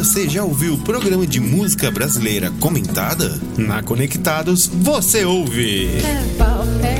Você já ouviu o programa de música brasileira comentada? Na Conectados, você ouve. É pau, é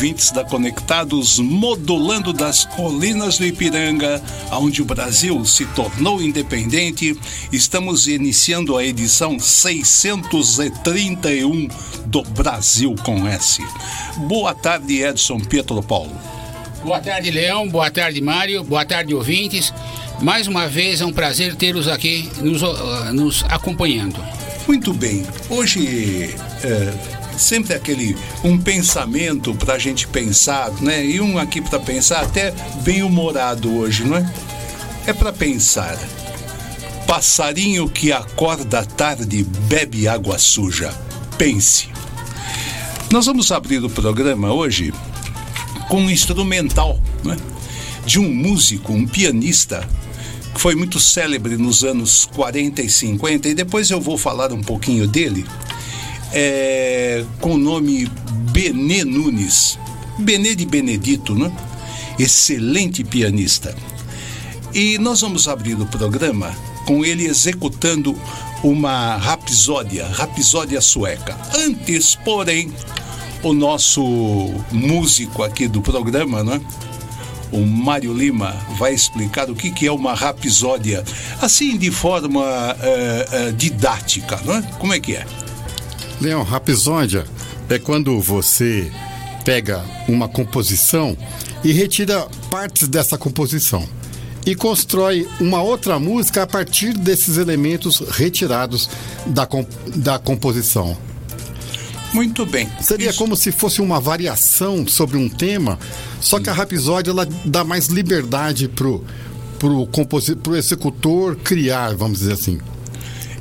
Ouvintes da Conectados, modulando das colinas do Ipiranga, onde o Brasil se tornou independente, estamos iniciando a edição 631 do Brasil com S. Boa tarde, Edson Pietro Paulo. Boa tarde, Leão. Boa tarde, Mário. Boa tarde, ouvintes. Mais uma vez é um prazer tê-los aqui nos, uh, nos acompanhando. Muito bem. Hoje é, sempre aquele um pensamento para a gente pensar, né? E um aqui para pensar até bem humorado hoje, não é? É para pensar. Passarinho que acorda tarde bebe água suja. Pense. Nós vamos abrir o programa hoje com um instrumental, né? De um músico, um pianista que foi muito célebre nos anos 40 e 50 e depois eu vou falar um pouquinho dele é, com o nome Benê Nunes. Benê de Benedito, né? Excelente pianista. E nós vamos abrir o programa com ele executando uma rapsódia, rapsódia sueca. Antes, porém, o nosso músico aqui do programa, né? O Mário Lima vai explicar o que, que é uma rapsódia, assim de forma uh, uh, didática, não é? Como é que é? Leão, rapsódia é quando você pega uma composição e retira partes dessa composição e constrói uma outra música a partir desses elementos retirados da, da composição. Muito bem. Seria Isso. como se fosse uma variação sobre um tema, só que a rapsódia ela dá mais liberdade pro pro, pro executor criar, vamos dizer assim.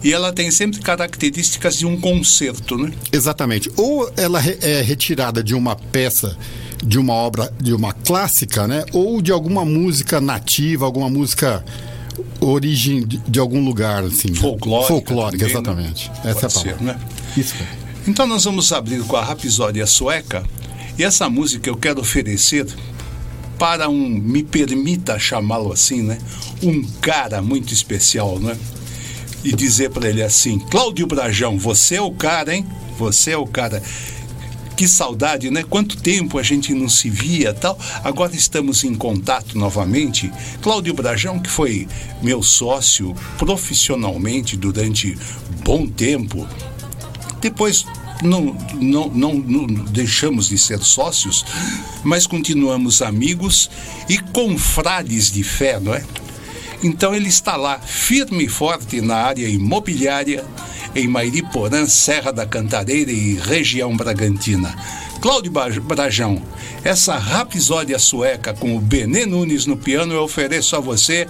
E ela tem sempre características de um concerto, né? Exatamente. Ou ela é retirada de uma peça de uma obra, de uma clássica, né? Ou de alguma música nativa, alguma música origem de, de algum lugar, assim. Folclórica. Folclórica, também, né? exatamente. Né? Essa Pode é a palavra. Ser, né? Isso. Então nós vamos abrir com a Rapsódia Sueca. E essa música eu quero oferecer para um, me permita chamá-lo assim, né? Um cara muito especial, né? E dizer para ele assim: Cláudio Brajão, você é o cara, hein? Você é o cara. Que saudade, né? Quanto tempo a gente não se via tal. Agora estamos em contato novamente. Cláudio Brajão, que foi meu sócio profissionalmente durante bom tempo. Depois não, não, não, não, deixamos de ser sócios, mas continuamos amigos e confrades de fé, não é? Então ele está lá, firme e forte na área imobiliária, em Mairiporã, Serra da Cantareira e região Bragantina. Cláudio Brajão, essa rapsódia sueca com o Benê Nunes no piano eu ofereço a você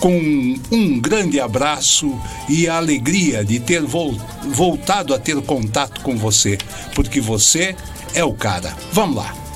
com um grande abraço e a alegria de ter voltado a ter contato com você, porque você é o cara. Vamos lá.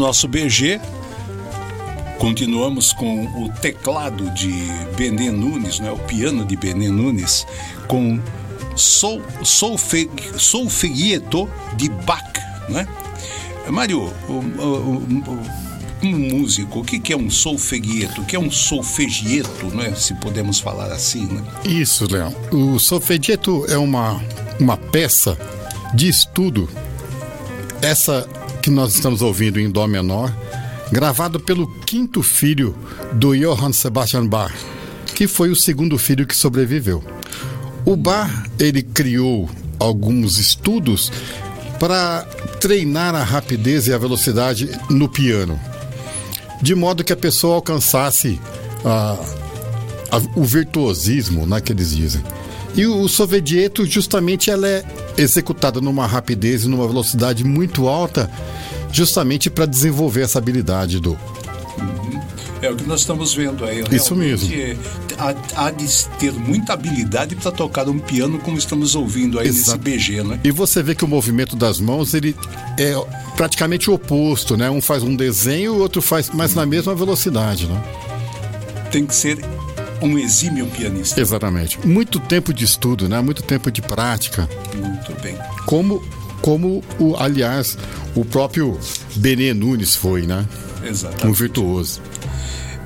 Nosso BG, continuamos com o teclado de Benê Nunes, né? o piano de Benê Nunes, com sol, solfe, Solfeguieto de Bach. Né? Mário, como músico, o que é um solfeguieto? O que é um solfegieto, né? se podemos falar assim? Né? Isso, Leão. O solfegieto é uma, uma peça de estudo, essa que nós estamos ouvindo em Dó menor, gravado pelo quinto filho do Johann Sebastian Bach, que foi o segundo filho que sobreviveu. O Bach, ele criou alguns estudos para treinar a rapidez e a velocidade no piano, de modo que a pessoa alcançasse a, a- o virtuosismo, né, que eles dizem. E o, o sovedieto, justamente, ela é executada numa rapidez e numa velocidade muito alta, justamente para desenvolver essa habilidade do. É o que nós estamos vendo aí. Isso mesmo. é, Há, há de ter muita habilidade para tocar um piano como estamos ouvindo aí nesse Exato. BG, né? E você vê que o movimento das mãos ele é praticamente o oposto, né? Um faz um desenho, o outro faz, mas na mesma velocidade, né? Tem que ser um exímio pianista. Exatamente. Muito tempo de estudo, né? Muito tempo de prática. Muito bem. Como, como o, aliás, o próprio Benê Nunes foi, né? Um Exatamente. virtuoso.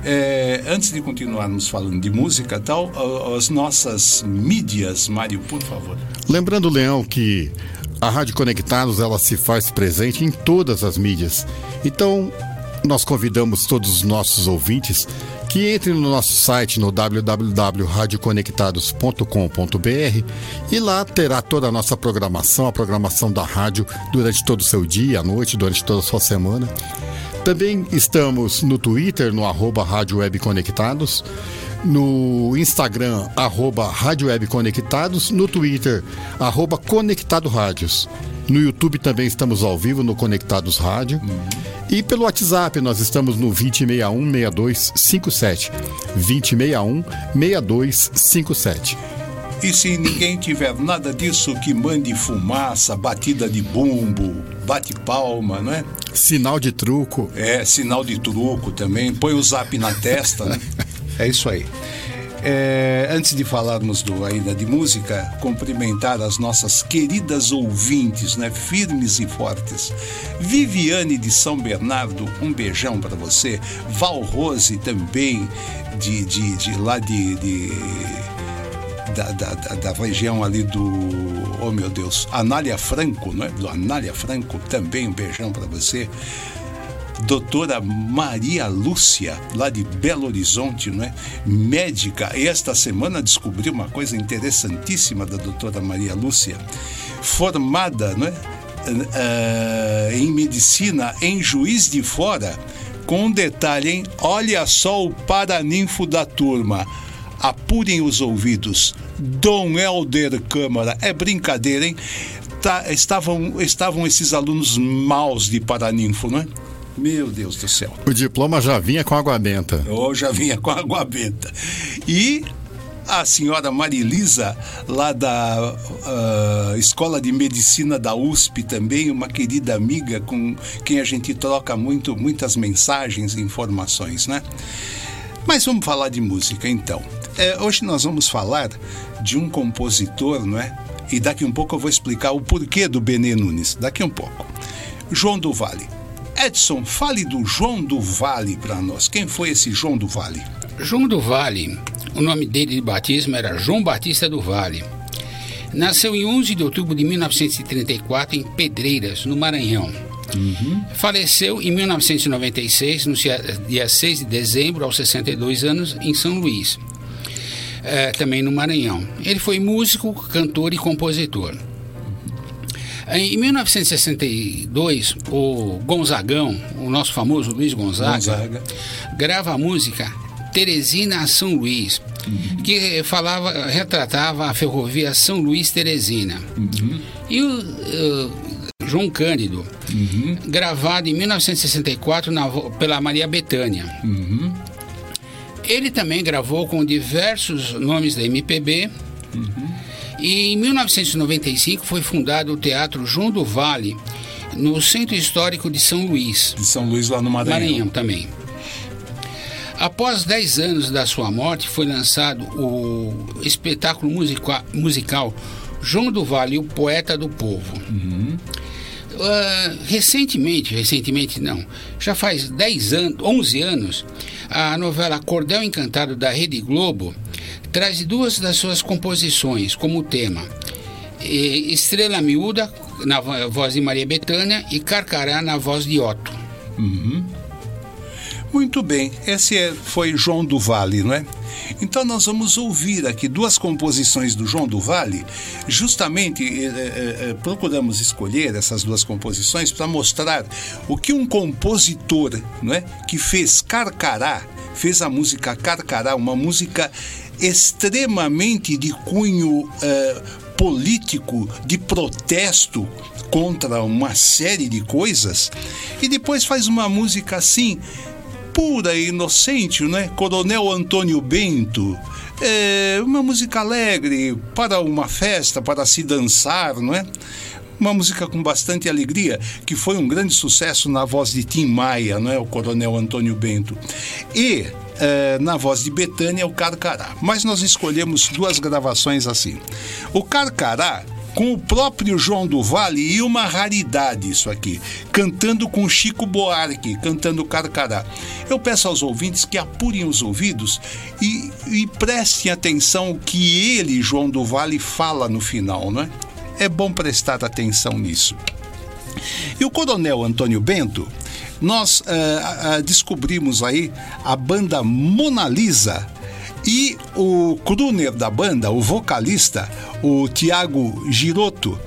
É, antes de continuarmos falando de música tal, as nossas mídias, Mário, por favor. Lembrando, Leão, que a Rádio Conectados ela se faz presente em todas as mídias. Então, nós convidamos todos os nossos ouvintes que entrem no nosso site no www.radioconectados.com.br e lá terá toda a nossa programação, a programação da rádio durante todo o seu dia, à noite, durante toda a sua semana. Também estamos no Twitter, no arroba Rádio Web Conectados, no Instagram, arroba Rádio Web Conectados, no Twitter, arroba Conectado Rádios. No YouTube também estamos ao vivo no Conectados Rádio. E pelo WhatsApp nós estamos no 2061-6257. 2061-6257. E se ninguém tiver nada disso, que mande fumaça, batida de bumbo, bate palma, não é? Sinal de truco. É, sinal de truco também. Põe o zap na testa, né? É isso aí. É, antes de falarmos do, ainda de música, cumprimentar as nossas queridas ouvintes, né? Firmes e fortes. Viviane de São Bernardo, um beijão para você. Val Rose também, de, de, de lá de- de da, da, da- região ali do. Oh meu Deus, Anália Franco, não é? Do Anália Franco, também um beijão para você. Doutora Maria Lúcia, lá de Belo Horizonte, não é? Médica. Esta semana descobri uma coisa interessantíssima da doutora Maria Lúcia. Formada, não é? Ah, em medicina em Juiz de Fora. Com um detalhe, hein? Olha só o paraninfo da turma. Apurem os ouvidos. Dom Helder Câmara. É brincadeira, hein? Tá, estavam, estavam esses alunos maus de Paraninfo, não é? Meu Deus do céu. O diploma já vinha com água benta. Eu já vinha com água benta. E a senhora Marilisa, lá da ah, Escola de Medicina da USP também, uma querida amiga com quem a gente troca muito, muitas mensagens e informações, né? Mas vamos falar de música então. É, hoje nós vamos falar de um compositor, não é? E daqui um pouco eu vou explicar o porquê do Benê Nunes. Daqui um pouco. João do Vale. Edson, fale do João do Vale para nós. Quem foi esse João do Vale? João do Vale, o nome dele de batismo era João Batista do Vale. Nasceu em 11 de outubro de 1934 em Pedreiras, no Maranhão. Faleceu em 1996, no dia dia 6 de dezembro, aos 62 anos, em São Luís, eh, também no Maranhão. Ele foi músico, cantor e compositor. Em 1962, o Gonzagão, o nosso famoso Luiz Gonzaga, Gonzaga. grava a música Teresina a São Luís, que falava, retratava a ferrovia São Luís Teresina. E o uh, João Cândido, gravado em 1964 na pela Maria Bethânia. Ele também gravou com diversos nomes da MPB. E em 1995 foi fundado o Teatro João do Vale, no Centro Histórico de São Luís. De São Luís, lá no Maranhão. Maranhão também. Após 10 anos da sua morte, foi lançado o espetáculo musica- musical João do Vale, o Poeta do Povo. Ah, recentemente, recentemente não, já faz 10 anos, 11 anos, a novela Cordel Encantado da Rede Globo traz duas das suas composições como tema. Estrela Miúda, na vo- voz de Maria Bethânia, e Carcará, na voz de Otto. Muito bem, esse é- foi João do Vale, não é? Então nós vamos ouvir aqui duas composições do João do Vale. Justamente eh, eh, procuramos escolher essas duas composições para mostrar o que um compositor, não é, que fez Carcará, fez a música Carcará, uma música extremamente de cunho eh, político, de protesto contra uma série de coisas, e depois faz uma música assim pura e inocente, né? Coronel Antônio Bento. É uma música alegre para uma festa, para se dançar, não é? Uma música com bastante alegria, que foi um grande sucesso na voz de Tim Maia, não é? O Coronel Antônio Bento. E eh, na voz de Betânia, o Carcará. Mas nós escolhemos duas gravações assim. O Carcará com o próprio João do Vale e uma raridade isso aqui, cantando com Chico Buarque, cantando Carcará. Eu peço aos ouvintes que apurem os ouvidos e, e prestem atenção o que ele, João do Vale, fala no final, não é? É bom prestar atenção nisso. E o Coronel Antônio Bento, nós ah, ah, descobrimos aí a banda Mona Lisa e o crooner da banda, o vocalista, o Tiago Girotto,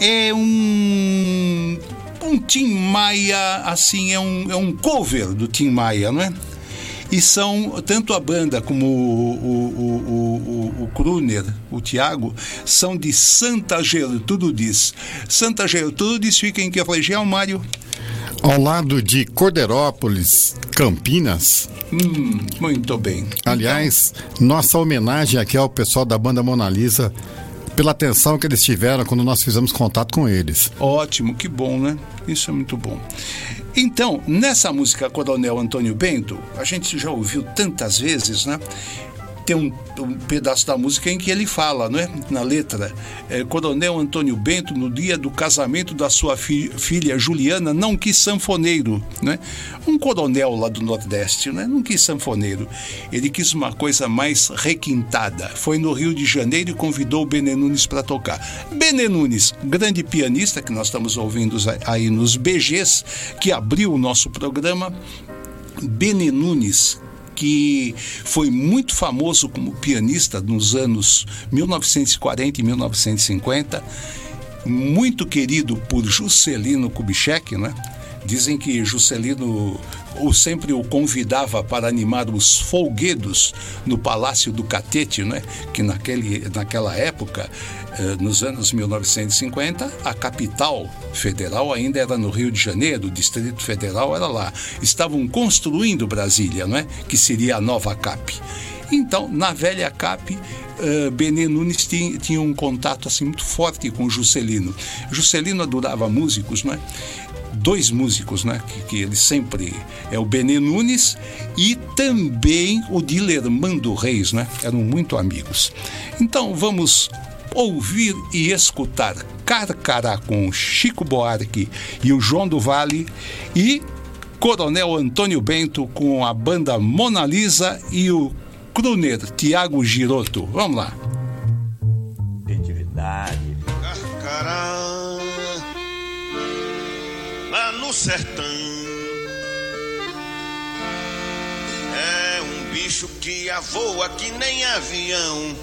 é um um Tim Maia, assim, é um, é um cover do Tim Maia, não é? E são, tanto a banda como o, o, o, o, o crooner, o Tiago, são de Santa Gertrudes. Santa Gertrudes fica em que região, Mário? Ao lado de Corderópolis, Campinas. Hum, muito bem. Aliás, nossa homenagem aqui ao pessoal da banda Mona Lisa pela atenção que eles tiveram quando nós fizemos contato com eles. Ótimo, que bom, né? Isso é muito bom. Então, nessa música Coronel Antônio Bento, a gente já ouviu tantas vezes, né? Tem um, um pedaço da música em que ele fala, não é? Na letra, é, Coronel Antônio Bento, no dia do casamento da sua fi- filha Juliana, não quis sanfoneiro, né? Um coronel lá do Nordeste, né? Não quis sanfoneiro. Ele quis uma coisa mais requintada. Foi no Rio de Janeiro e convidou o Benê Nunes para tocar. Benê Nunes, grande pianista que nós estamos ouvindo aí nos BGs, que abriu o nosso programa. Benê Nunes, que foi muito famoso como pianista nos anos 1940 e 1950, muito querido por Juscelino Kubitschek, né? Dizem que Juscelino o sempre o convidava para animar os folguedos no Palácio do Catete, né? que naquele, naquela época, eh, nos anos 1950, a capital federal ainda era no Rio de Janeiro, o Distrito Federal era lá. Estavam construindo Brasília, não é? que seria a nova CAP. Então, na velha CAP, uh, Benê Nunes tinha, tinha um contato assim muito forte com Juscelino. Juscelino adorava músicos, não é? Dois músicos, né? Que, que ele sempre é o Benê Nunes e também o Dilermando Reis, né? Eram muito amigos. Então vamos ouvir e escutar Carcará com Chico Buarque e o João do Vale e Coronel Antônio Bento com a banda Mona Lisa e o crooner Tiago Girotto. Vamos lá. Atividade. Lá no sertão. É um bicho que avoa que nem avião.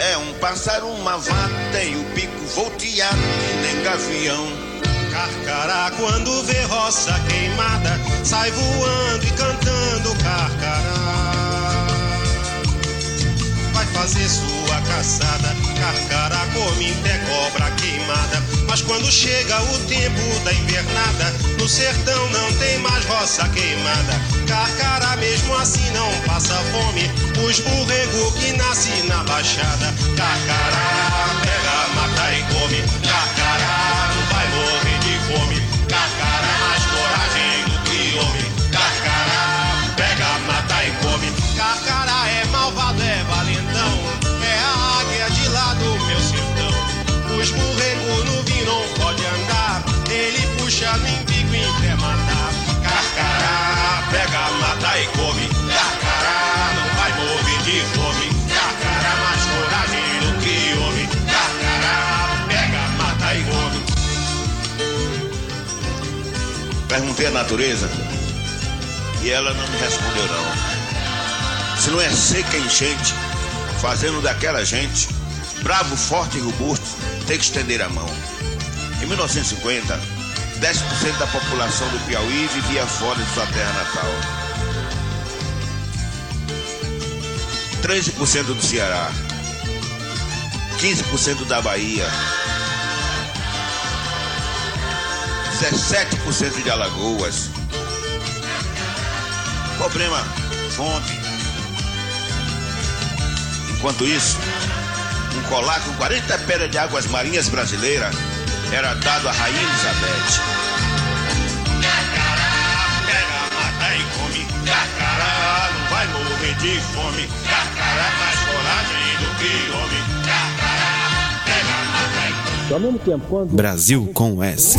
É um pássaro, uma vata e o pico volteado que nem gavião. Carcará, quando vê roça queimada, sai voando e cantando carcará. fazer sua caçada. Carcará come até cobra queimada. Mas quando chega o tempo da invernada, no sertão não tem mais roça queimada. Carcará mesmo assim não passa fome. Os borrego que nasce na baixada. Carcará pega, mata e come. Carcará Perguntei à natureza e ela não me respondeu não. Se não é seca enchente, fazendo daquela gente, bravo, forte e robusto, tem que estender a mão. Em 1950, 10% da população do Piauí vivia fora de sua terra natal. 13% do Ceará, 15% da Bahia, 17% de Alagoas. Problema fome. Enquanto isso, um colar com 40 pedras de águas marinhas brasileiras era dado à Rainha Elizabeth. Carcará pega, mata e come. Carcará não vai morrer de fome. Carcará mais coragem do que homem. Carcará pega, mata e come. Ao mesmo tempo, quando Brasil com S.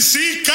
todos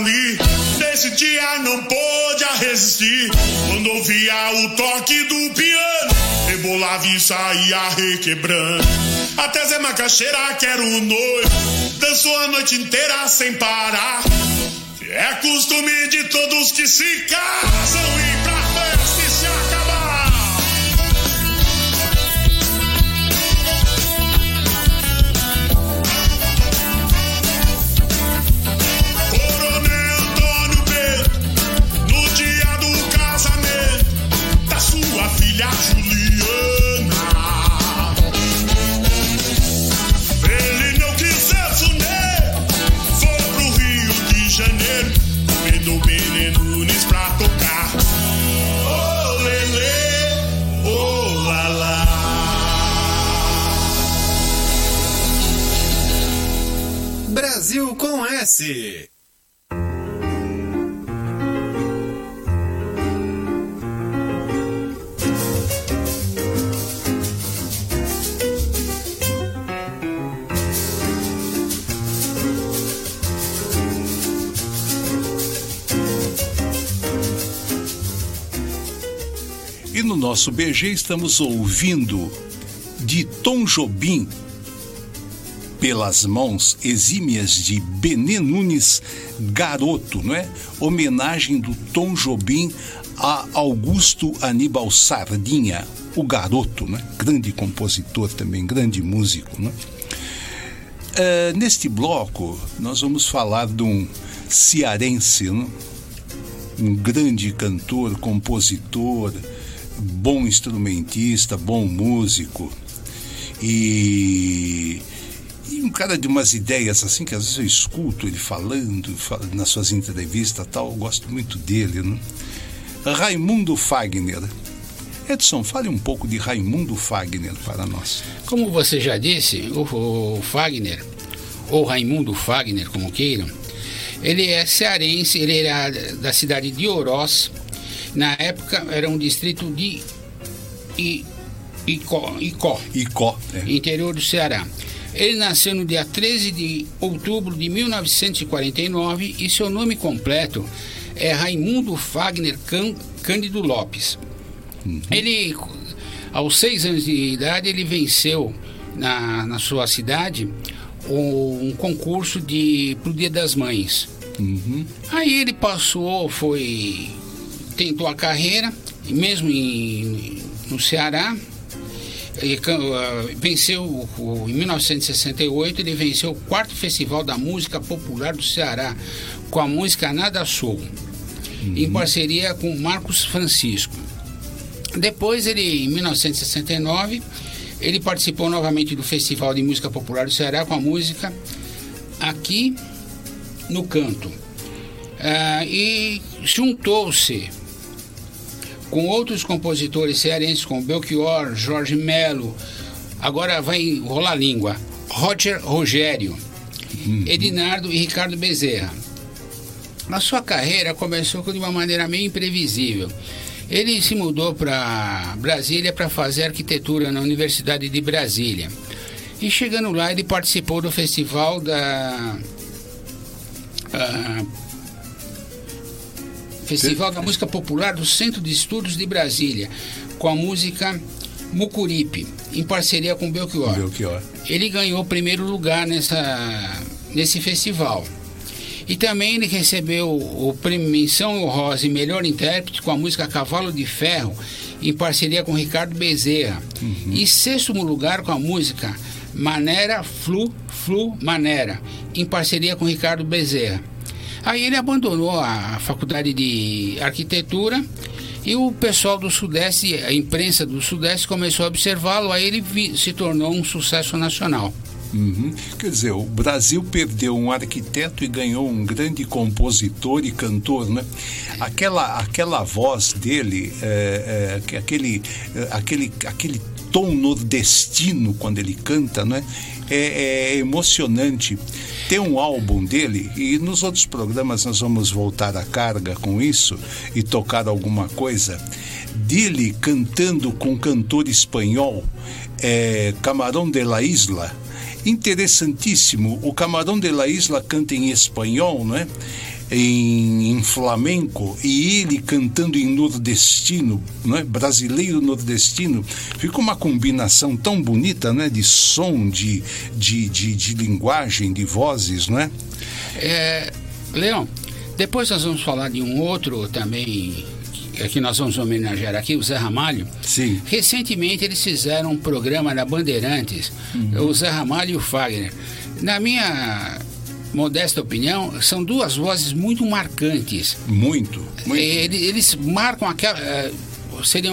ali, nesse dia não pôde resistir. Quando ouvia o toque do piano, rebolava e saía requebrando. Até Zé Macaxeira, que era o noivo, dançou a noite inteira sem parar. É costume de todos que se casam ir pra Brasil com S. E no nosso BG estamos ouvindo de Tom Jobim, pelas mãos exímias de Benê Nunes Garoto, não é? Homenagem do Tom Jobim a Augusto Aníbal Sardinha, o Garoto, né? Grande compositor também, grande músico, né? Eh, neste bloco, nós vamos falar de um cearense, né? um grande cantor, compositor, bom instrumentista, bom músico e, e um cara de umas ideias assim que às vezes eu escuto ele falando, fal- nas suas entrevistas tal, eu gosto muito dele, né? Raimundo Fagner. Edson, fale um pouco de Raimundo Fagner para nós. Como você já disse, o, o Fagner, ou Raimundo Fagner, como queiram, ele é cearense, ele era da cidade de Oroz. Na época era um distrito de I- Icó, Icó Icó, né? interior do Ceará. Ele nasceu no dia 13 de outubro de 1949 e seu nome completo é Raimundo Fagner Cân- Cândido Lopes. Ele, aos seis anos de idade, ele venceu na, na sua cidade o- um concurso de pro Dia das Mães. Aí ele passou, foi tentou a carreira, e mesmo em, no Ceará, ele ah, venceu o- em 1968 ele venceu o quarto festival da música popular do Ceará com a música Nada Sou em parceria com Marcos Francisco. Depois ele em 1969 ele participou novamente do festival de música popular do Ceará com a música aqui no canto. Ah, e juntou-se com outros compositores cearenses como Belchior, Jorge Melo, agora vai rolar a língua, Roger Rogério, Edinardo e Ricardo Bezerra. A sua carreira começou de uma maneira meio imprevisível. Ele se mudou para Brasília para fazer arquitetura na Universidade de Brasília. E chegando lá, ele participou do festival da. ah, Festival da Música Popular do Centro de Estudos de Brasília, com a música Mucuripe, em parceria com Belchior. Belchior. Ele ganhou o primeiro lugar nessa, nesse festival. E também ele recebeu o prêmio Menção Honrosa e Melhor Intérprete com a música Cavalo de Ferro, em parceria com Ricardo Bezerra. E sexto lugar com a música Manera Flu Flu Manera, em parceria com Ricardo Bezerra. Aí ele abandonou a faculdade de arquitetura e o pessoal do Sudeste, a imprensa do Sudeste começou a observá-lo, aí ele vi- se tornou um sucesso nacional. Uhum. Quer dizer, o Brasil perdeu um arquiteto e ganhou um grande compositor e cantor, né? Aquela, aquela voz dele, é, é, que- aquele, é, aquele, aquele tom nordestino quando ele canta, né? É, é emocionante. Tem um álbum dele e nos outros programas nós vamos voltar à carga com isso e tocar alguma coisa dele cantando com um cantor espanhol, é, Camarão de la Isla. Interessantíssimo. O Camarão de la Isla canta em espanhol, não é? Em, em flamenco e ele cantando em nordestino, não é? brasileiro nordestino, fica uma combinação tão bonita, né? De som, de, de, de, de linguagem, de vozes, não é? É, Leão, Depois nós vamos falar de um outro também que- que nós vamos homenagear aqui, o Zé Ramalho. Sim. Recentemente eles fizeram um programa na Bandeirantes, o Zé Ramalho e o Fagner. Na minha modesta opinião, são duas vozes muito marcantes. Muito. muito. Ele- Eles marcam aquela. eh, Seria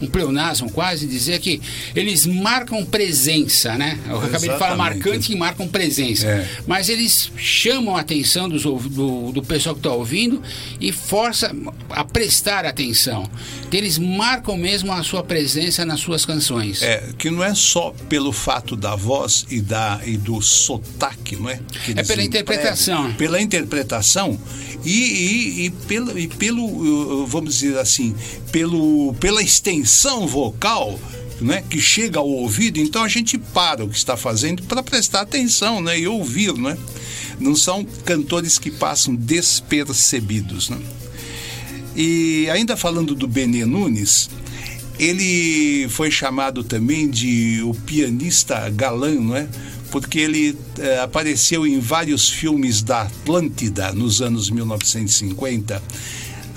um, pleonasmo quase dizer que eles marcam presença, né? Eu acabei de falar Exatamente. marcante e marcam presença. É. Mas eles chamam a atenção dos do, do pessoal que está ouvindo e força a prestar atenção. Eles marcam mesmo a sua presença nas suas canções. É, que não é só pelo fato da voz e, da, e do sotaque, não é? Que É pela interpretação. Pela interpretação e, e, e pelo, e pelo, uh, vamos dizer assim, pelo, pela extensão vocal. Né, que chega ao ouvido, então a gente para o que está fazendo para prestar atenção né, e ouvir. Né? Não são cantores que passam despercebidos. Né? E ainda falando do Benê Nunes, ele foi chamado também de o pianista galã, não é? Porque ele eh, apareceu em vários filmes da Atlântida nos anos 1950.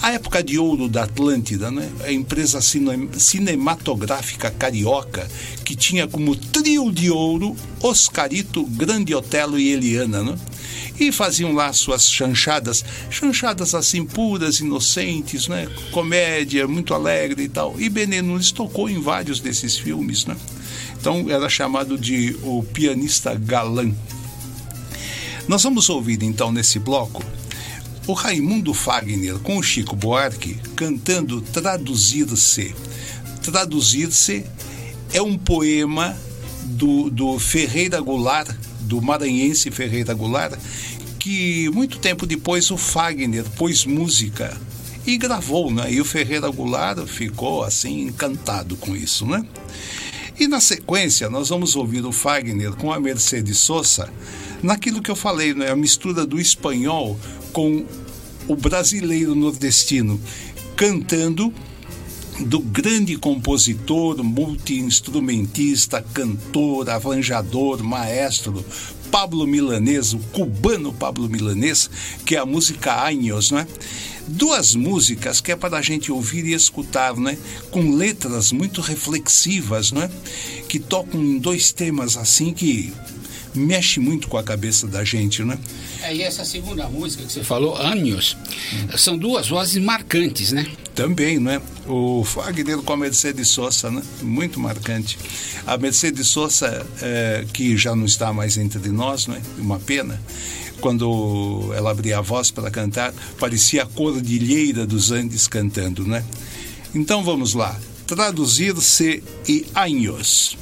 A época de ouro da Atlântida, né? a empresa cine- cinematográfica carioca, que tinha como trio de ouro Oscarito, Grande Otelo e Eliana. Né? E faziam lá suas chanchadas, chanchadas assim puras, inocentes, né? comédia, muito alegre e tal. E Benê Nunes tocou em vários desses filmes. Né? Então era chamado de o pianista galã. Nós vamos ouvir então nesse bloco o Raimundo Fagner com o Chico Buarque cantando Traduzir-se. Traduzir-se é um poema do, do Ferreira Goulart, do maranhense Ferreira Goulart, que muito tempo depois o Fagner pôs música e gravou, né? E o Ferreira Goulart ficou assim encantado com isso, né? E na sequência, nós vamos ouvir o Fagner com a Mercedes Sosa, naquilo que eu falei, né? a mistura do espanhol com o brasileiro nordestino, cantando do grande compositor, multi-instrumentista, cantor, arranjador, maestro, Pablo Milanês, o cubano Pablo Milanês, que é a música Años, né? Duas músicas que é para a gente ouvir e escutar, né? Com letras muito reflexivas, né? Que tocam em dois temas assim que mexe muito com a cabeça da gente, né? É, e essa segunda música que você falou, Anos, são duas vozes marcantes, né? Também, né? O Fagner com a Mercedes Sosa, né? Muito marcante. A Mercedes Sosa, é, que já não está mais entre nós, né? Uma pena. Quando ela abria a voz para cantar, parecia a cordilheira dos Andes cantando, né? Então vamos lá. Traduzir-se e años.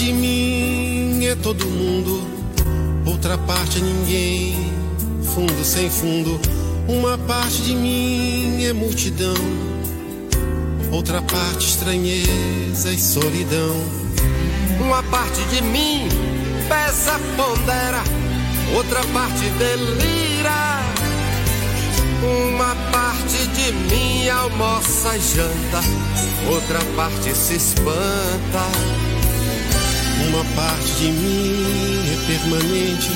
De mim é todo mundo, outra parte é ninguém, fundo sem fundo. Uma parte de mim é multidão, outra parte estranheza e solidão. Uma parte de mim pesa, pondera, outra parte delira. Uma parte de mim almoça e janta, outra parte se espanta. Uma parte de mim é permanente,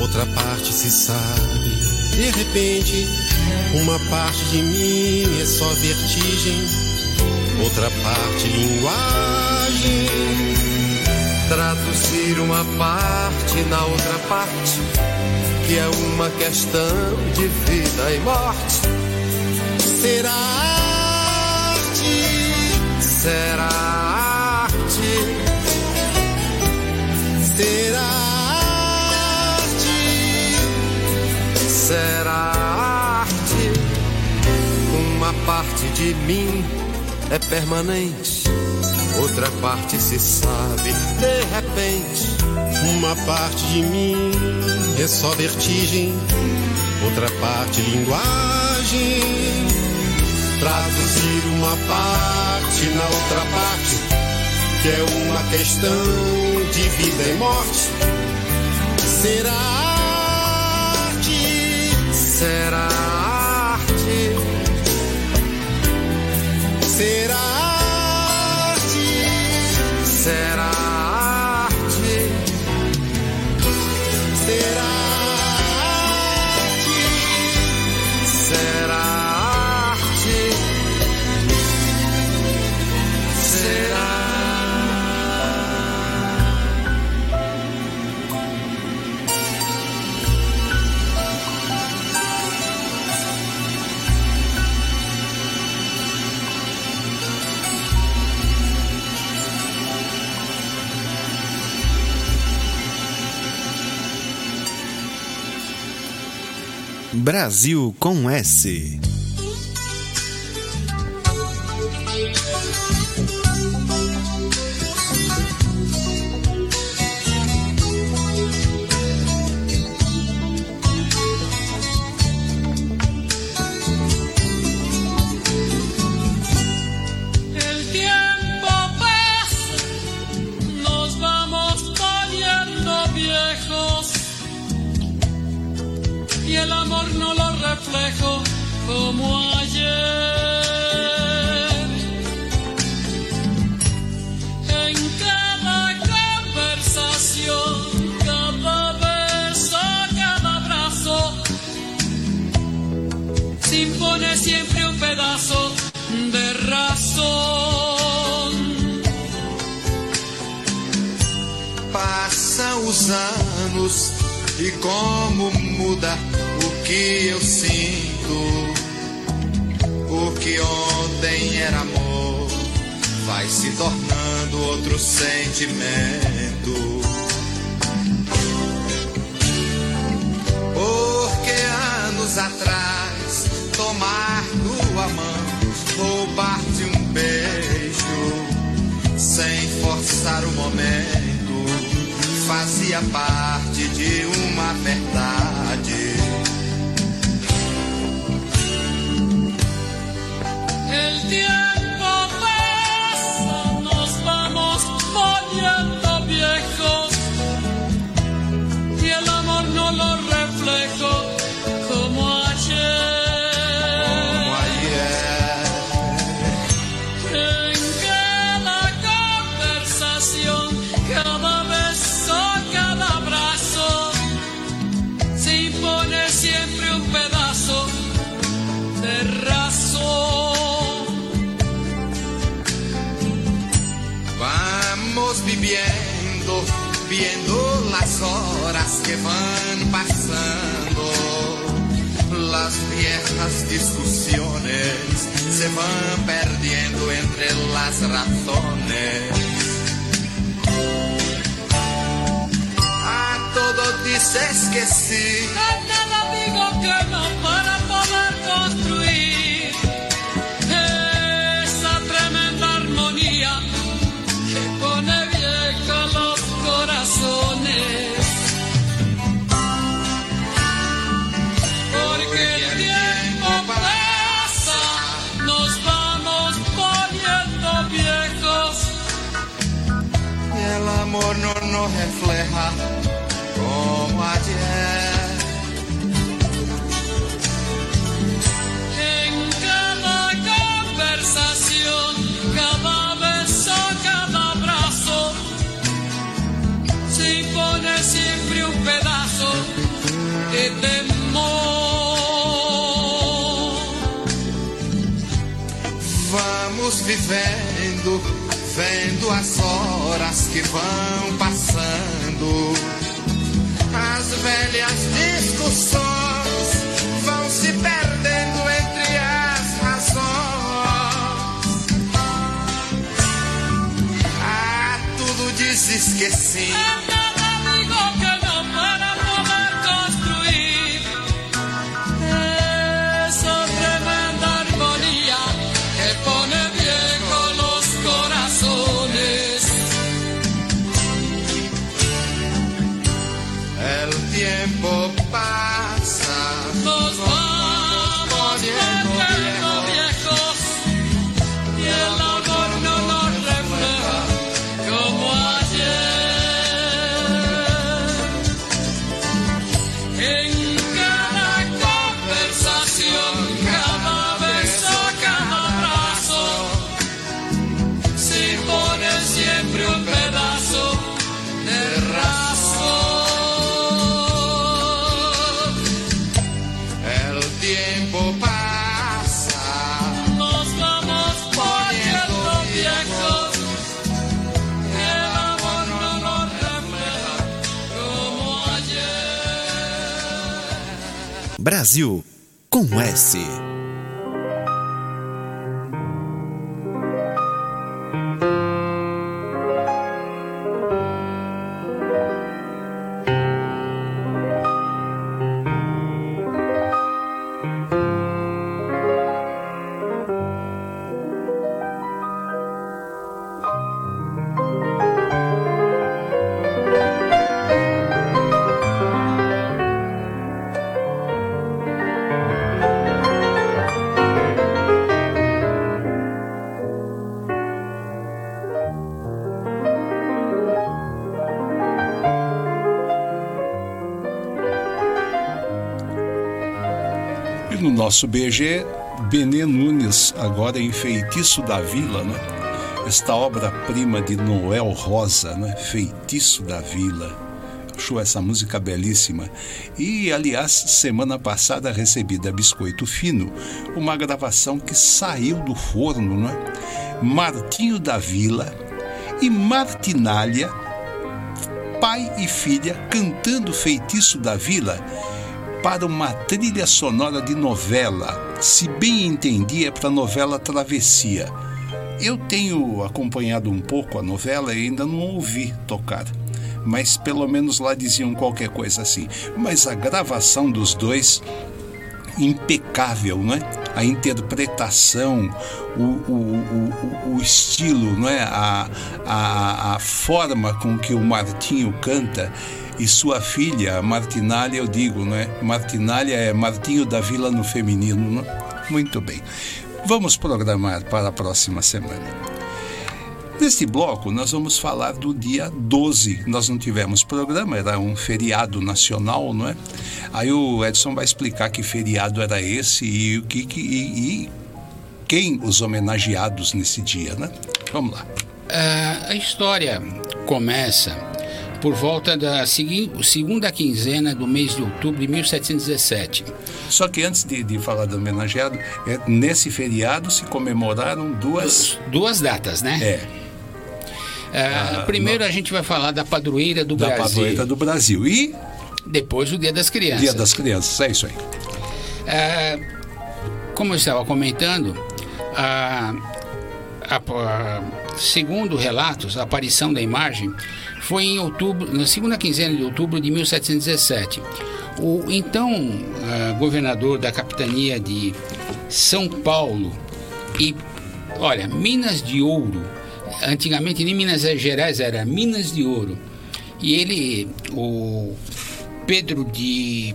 outra parte se sabe. De repente, uma parte de mim é só vertigem, outra parte linguagem. Traduzir uma parte na outra parte, que é uma questão de vida e morte. Será arte, Será será arte, será arte. Uma parte de mim é permanente, outra parte se sabe de repente. uma parte de mim é só vertigem, outra parte linguagem. Traduzir uma parte na outra parte, que é uma questão de vida e morte. Será arte, será arte, será arte. Brasil com S. que van pasando, las viejas discusiones se van perdiendo entre las razones. A todo dices que sí, a nada digo que no para no refleja como ayer. En cada conversación, cada beso, cada abrazo, se pone siempre un pedazo de temor. Vamos vivendo, vendo as horas que vão passar passando. As velhas discussões vão se perdendo entre as razões. Ah, tudo desesquecido. Brasil com S. nosso BG, Benê Nunes, agora em Feitiço da Vila, né? Esta obra-prima de Noel Rosa, né? Feitiço da Vila. Achou essa música belíssima. E, aliás, semana passada recebi da Biscoito Fino uma gravação que saiu do forno, né? Martinho da Vila e Martinália, pai e filha, cantando Feitiço da Vila para uma trilha sonora de novela. Se bem entendi, é para a novela Travessia. Eu tenho acompanhado um pouco a novela e ainda não ouvi tocar. Mas pelo menos lá diziam qualquer coisa assim. Mas a gravação dos dois, impecável, não é? A interpretação, o, o, o, o estilo, não é? A, a, a forma com que o Martinho canta e sua filha, Martinália, eu digo, não é? Martinália é Martinho da Vila no feminino, não? é? Muito bem. Vamos programar para a próxima semana. Neste bloco, nós vamos falar do dia 12. Nós não tivemos programa, era um feriado nacional, não é? Aí o Edson vai explicar que feriado era esse e o que, que e, e quem os homenageados nesse dia, né? Vamos lá. Ah, a história começa por volta da segunda quinzena do mês de outubro de 1717. Só que antes de, de falar do homenageado, é, nesse feriado se comemoraram duas. Duas datas, né? É. Ah, primeiro a gente vai falar da padroeira do Da Brasil. padroeira do Brasil. E Depois o Dia das Crianças. Dia das Crianças, é isso aí. Ah, como eu estava comentando, a- segundo relatos, a aparição da imagem foi em outubro, na segunda quinzena de outubro de 1717. O então ah, governador da capitania de São Paulo e, olha, Minas de Ouro, antigamente nem Minas Gerais era Minas de Ouro. E ele, o Pedro de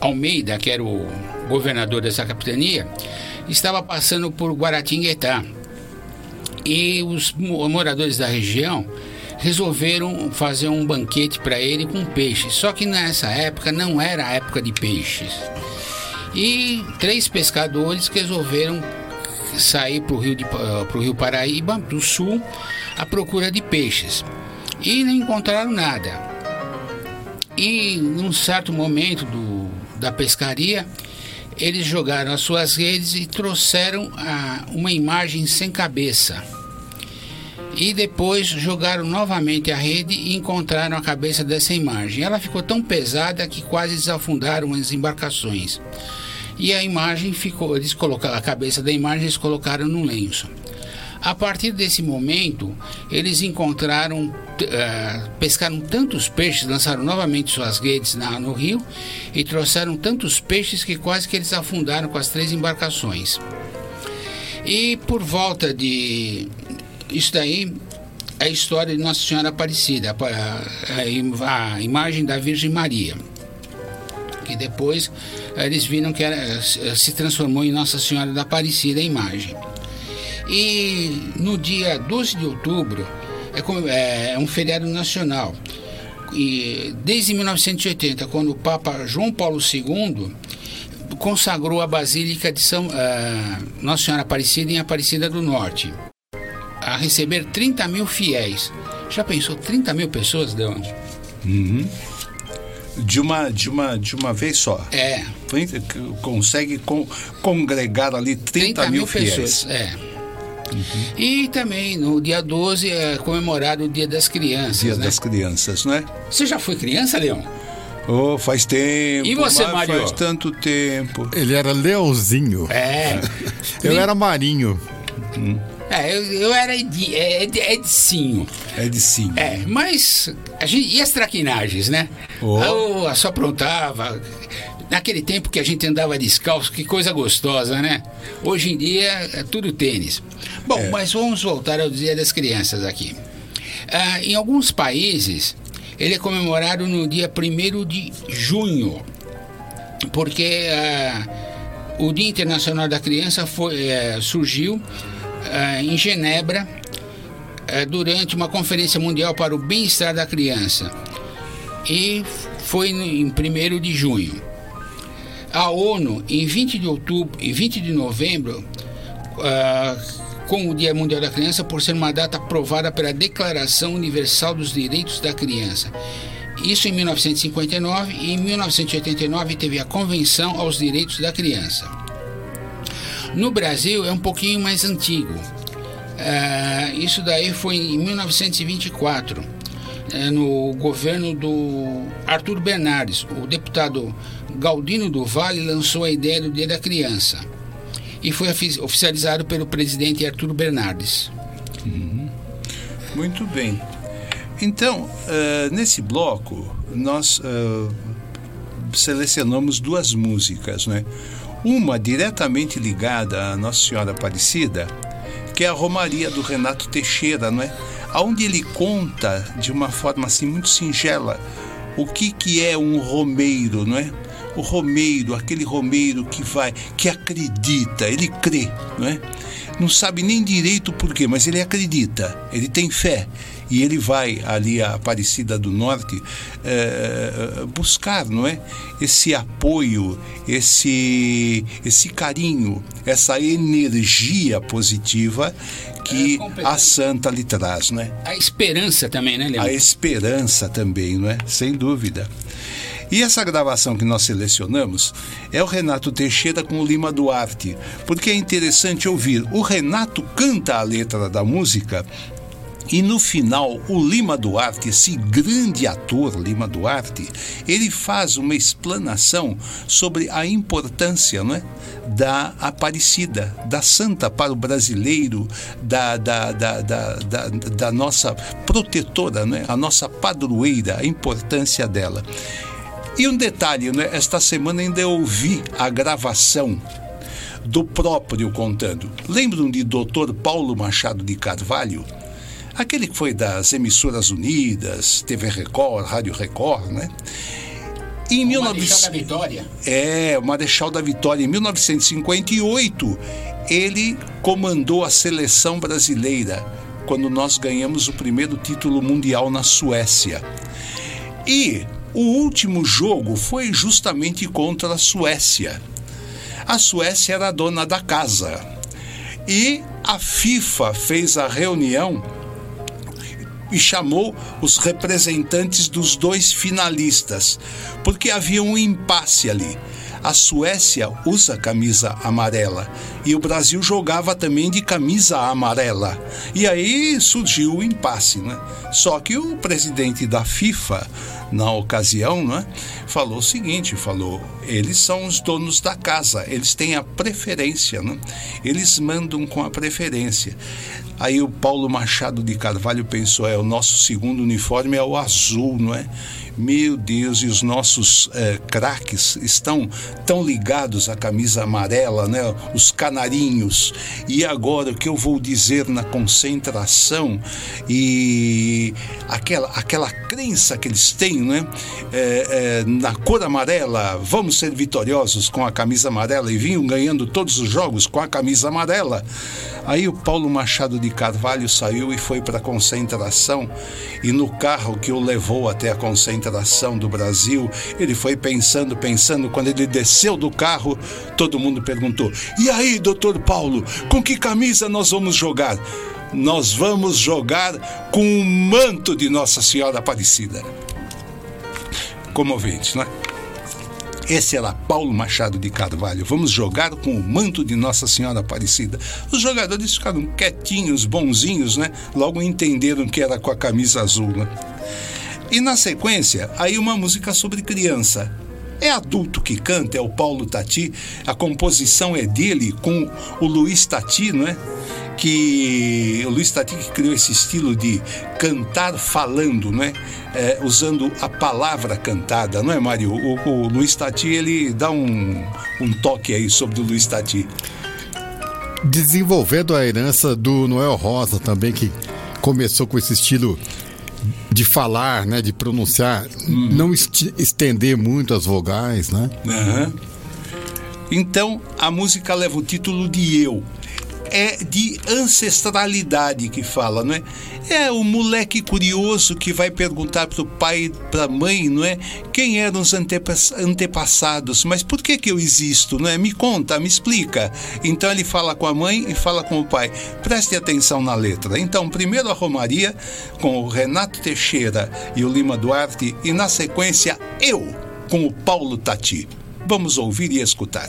Almeida, que era o governador dessa capitania, estava passando por Guaratinguetá. E os mo- moradores da região resolveram fazer um banquete para ele com peixes. Só que nessa época não era a época de peixes. E três pescadores resolveram sair para o rio, pro rio Paraíba, do sul, à procura de peixes. E não encontraram nada. E num certo momento do, da pescaria, eles jogaram as suas redes e trouxeram ah, uma imagem sem cabeça. E depois jogaram novamente a rede e encontraram a cabeça dessa imagem. Ela ficou tão pesada que quase desafundaram as embarcações. E a imagem ficou, eles colocaram a cabeça da imagem, eles colocaram no lenço. A partir desse momento, eles encontraram, eh, pescaram tantos peixes, lançaram novamente suas redes na- no rio e trouxeram tantos peixes que quase que eles afundaram com as três embarcações. E por volta de isso daí é a história de Nossa Senhora Aparecida, a, a im- a imagem da Virgem Maria que depois eles viram que era, se transformou em Nossa Senhora da Aparecida a imagem. E no dia 12 de outubro é, como- é um feriado nacional. E desde 1980, quando o Papa João Paulo II consagrou a Basílica de São, ah, Nossa Senhora Aparecida em Aparecida do Norte, a receber 30 mil fiéis. Já pensou 30 mil pessoas de onde? Uhum. De uma, de uma, de uma vez só. É. Consegue con- congregar ali 30, mil, fiéis. pessoas. É. E também no dia 12 é comemorado o Dia das Crianças. Dia né? das Crianças, não é? Você já foi criança, Leão? Oh, faz tempo. E você, Mário? Faz tanto tempo. Ele era Leozinho. É. Eu era Marinho. É, eu, eu era Edi, é, Ed- Edcinho. É de sim. É, mas. A gente, e as traquinagens, né? Oh. Eu só aprontava. Naquele tempo que a gente andava descalço, que coisa gostosa, né? Hoje em dia é tudo tênis. Bom, É. mas vamos voltar ao Dia das Crianças aqui. Ah, em alguns países, ele é comemorado no dia 1 de junho, porque ah, o Dia Internacional da Criança foi, eh, surgiu em Genebra eh, durante uma conferência mundial para o bem-estar da criança e foi em 1 de junho. A ONU, em 20 de outubro e 20 de novembro, ah, com o Dia Mundial da Criança, por ser uma data aprovada pela Declaração Universal dos Direitos da Criança. Isso em 1959 e em 1989 teve a Convenção aos Direitos da Criança. No Brasil é um pouquinho mais antigo. Ah, isso daí foi em 1924, eh, no governo do Arthur Bernardes. O deputado Galdino do Vale lançou a ideia do Dia da Criança e foi ofi- oficializado pelo presidente Arthur Bernardes. Muito bem. Então, eh, nesse bloco, nós selecionamos duas músicas, né? Uma diretamente ligada à Nossa Senhora Aparecida, que é a Romaria do Renato Teixeira, não é? Onde ele conta de uma forma assim muito singela o que que é um romeiro, não é? O romeiro, aquele romeiro que vai, que acredita, ele crê, não é? Não sabe nem direito o porquê, mas ele acredita, ele tem fé e ele vai ali à Aparecida do Norte eh, buscar, não é? Esse apoio, esse esse carinho, essa energia positiva que a santa lhe traz, não é? A esperança também, né, Leandro? A esperança também, não é? Sem dúvida. E essa gravação que nós selecionamos é o Renato Teixeira com o Lima Duarte, porque é interessante ouvir. O Renato canta a letra da música e no final, o Lima Duarte, esse grande ator Lima Duarte, ele faz uma explanação sobre a importância não é, da Aparecida, da Santa para o brasileiro, da, da, da, da, da, da nossa protetora, não é, a nossa padroeira, a importância dela. E um detalhe, né? esta semana ainda ouvi a gravação do próprio contando. Lembram de Dr. Paulo Machado de Carvalho? Aquele que foi das emissoras unidas, TV Record, Rádio Record, né? Em O 19... Marechal da Vitória. É, o Marechal da Vitória. Em 1958, ele comandou a seleção brasileira quando nós ganhamos o primeiro título mundial na Suécia. E o último jogo foi justamente contra a Suécia. A Suécia era a dona da casa. E a FIFA fez a reunião e chamou os representantes dos dois finalistas, porque havia um impasse ali. A Suécia usa camisa amarela e o Brasil jogava também de camisa amarela. E aí surgiu o impasse, né? Só que o presidente da FIFA, na ocasião, né, falou o seguinte, falou, eles são os donos da casa, eles têm a preferência, né? Eles mandam com a preferência. Aí o Paulo Machado de Carvalho pensou, é o nosso segundo uniforme é o azul, não é? Meu Deus, e os nossos eh, craques estão tão ligados à camisa amarela, né? Os canarinhos. E agora o que eu vou dizer na concentração e aquela, aquela crença que eles têm, né? Eh, eh, na cor amarela, vamos ser vitoriosos com a camisa amarela e vinham ganhando todos os jogos com a camisa amarela. Aí o Paulo Machado de Carvalho saiu e foi para a concentração e no carro que o levou até a concentração do Brasil, ele foi pensando, pensando, quando ele desceu do carro, todo mundo perguntou: "E aí, doutor Paulo, com que camisa nós vamos jogar?" Nós vamos jogar com o manto de Nossa Senhora Aparecida. Comovente, não é? Esse era Paulo Machado de Carvalho. Vamos jogar com o manto de Nossa Senhora Aparecida. Os jogadores ficaram quietinhos, bonzinhos, né? Logo entenderam que era com a camisa azul, né? E na sequência, aí uma música sobre criança. É adulto que canta, é o Paulo Tati. A composição é dele com o Luiz Tati, não é? Que o Luiz Tati criou esse estilo de cantar falando, não é? Usando a palavra cantada, não é, Mário? O, o Luiz Tati ele dá um, um toque aí sobre o Luiz Tati. Desenvolvendo a herança do Noel Rosa também, que começou com esse estilo de falar, né, de pronunciar, não esti- estender muito as vogais, né? Aham. Então, a música leva o título de Eu. É de ancestralidade que fala, não é? É o moleque curioso que vai perguntar pro pai e pra mãe, não é? Quem eram os antepas- antepassados? Mas por que que eu existo, não é? Me conta, me explica. Então ele fala com a mãe e fala com o pai. Preste atenção na letra. Então, primeiro a Romaria com o Renato Teixeira e o Lima Duarte e na sequência Eu com o Paulo Tati. Vamos ouvir e escutar.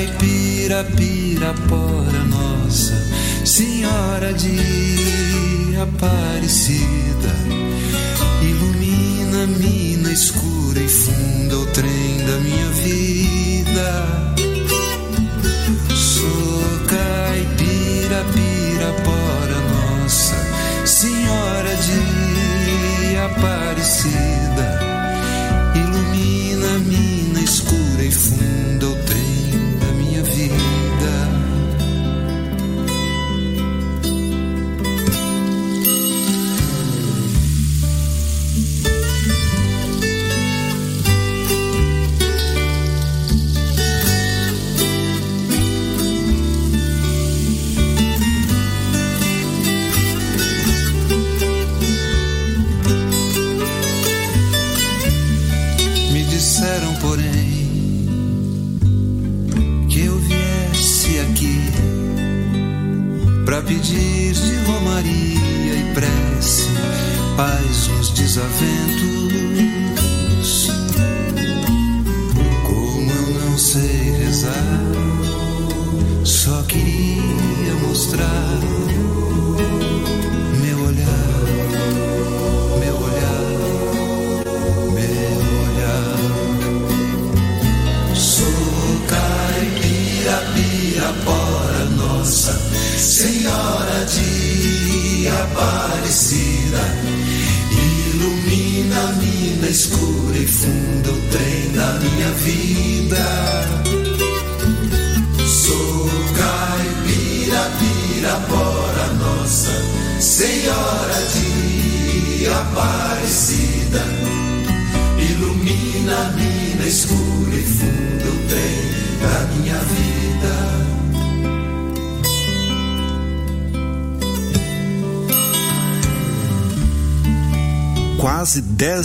Caipira, pirapora, nossa Senhora de Aparecida. Ilumina mina escura e funda o trem da minha vida. Sou caipira, pirapora, nossa Senhora de Aparecida.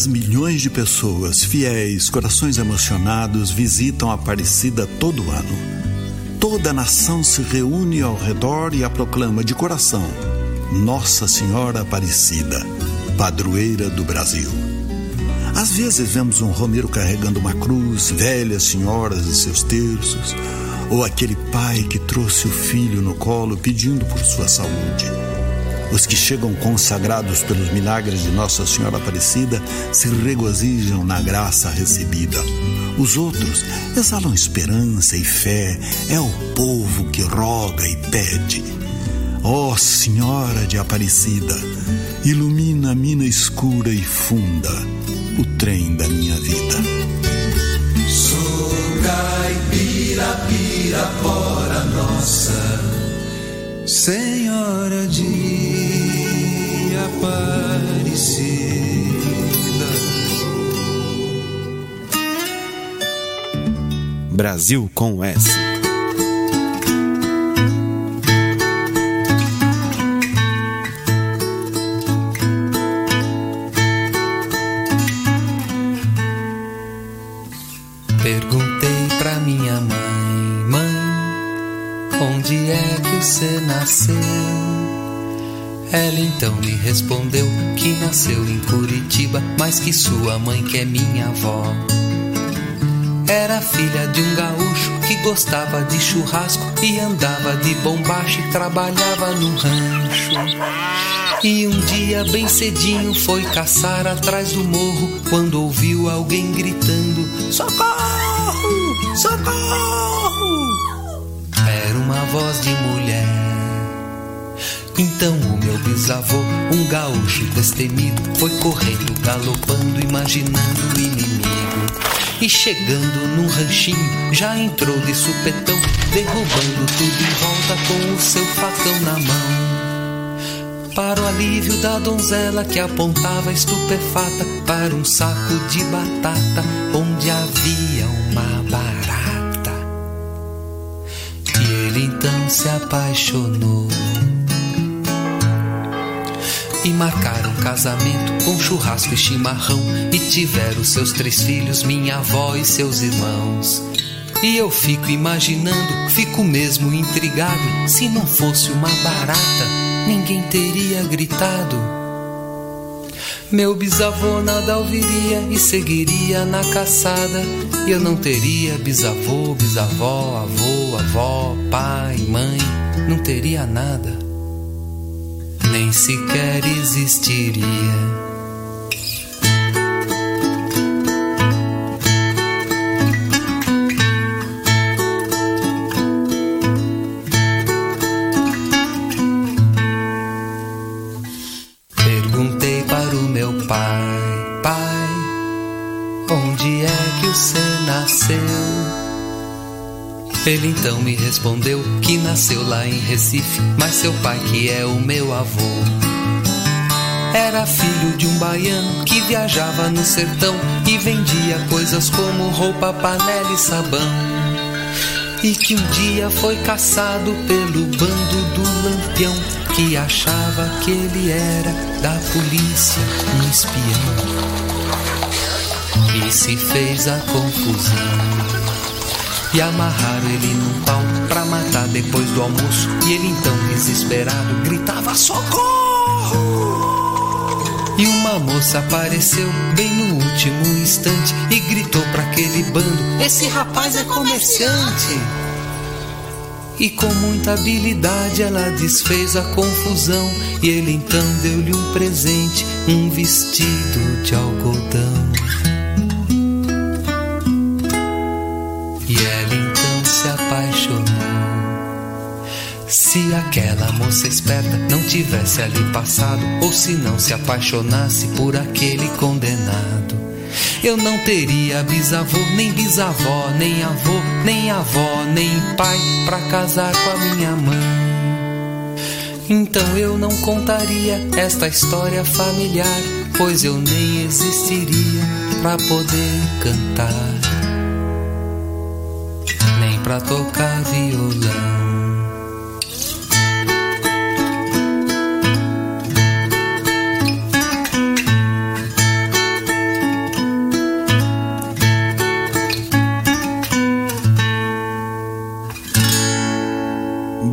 10 milhões de pessoas, fiéis, corações emocionados, visitam a Aparecida todo ano. Toda a nação se reúne ao redor e a proclama de coração: Nossa Senhora Aparecida, padroeira do Brasil. Às vezes vemos um romeiro carregando uma cruz, velhas senhoras e seus terços, ou aquele pai que trouxe o filho no colo pedindo por sua saúde. Os que chegam consagrados pelos milagres de Nossa Senhora Aparecida se regozijam na graça recebida. Os outros exalam esperança e fé. É o povo que roga e pede. Ó oh, Senhora de Aparecida, ilumina a mina escura e funda o trem da minha vida. Sou caipira, pirapora nossa, Senhora de Aparecida. Brasil com S. você nasceu? Ela então me respondeu que nasceu em Curitiba, mas que sua mãe, que é minha avó, era filha de um gaúcho que gostava de churrasco e andava de bombacha e trabalhava no rancho. E um dia, bem cedinho, foi caçar atrás do morro quando ouviu alguém gritando: Socorro! Socorro! Era uma voz de mulher. Então o meu bisavô, um gaúcho destemido, foi correndo, galopando, imaginando o inimigo. E chegando num ranchinho, já entrou de supetão, derrubando tudo em volta com o seu facão na mão. Para o alívio da donzela que apontava estupefata para um saco de batata onde havia uma barata. Ele então se apaixonou. E marcaram casamento com churrasco e chimarrão. E tiveram seus três filhos, minha avó e seus irmãos. E eu fico imaginando, fico mesmo intrigado. Se não fosse uma barata, ninguém teria gritado. Meu bisavô nada ouviria e seguiria na caçada. E eu não teria bisavô, bisavó, avô, avó, pai, mãe, não teria nada nem sequer existiria. Ele então me respondeu que nasceu lá em Recife, mas seu pai, que é o meu avô, era filho de um baiano que viajava no sertão e vendia coisas como roupa, panela e sabão. E que um dia foi caçado pelo bando do lampião que achava que ele era da polícia, um espião. E se fez a confusão. E amarraram ele num pau pra matar depois do almoço. E ele então, desesperado, gritava: Socorro! E uma moça apareceu bem no último instante e gritou para aquele bando: Esse rapaz é comerciante. E com muita habilidade ela desfez a confusão. E ele então deu-lhe um presente: um vestido de algodão. Se aquela moça esperta não tivesse ali passado, ou se não se apaixonasse por aquele condenado, eu não teria bisavô, nem bisavó, nem avô, nem avó, nem pai pra casar com a minha mãe. Então eu não contaria esta história familiar, pois eu nem existiria pra poder cantar. pra tocar violão.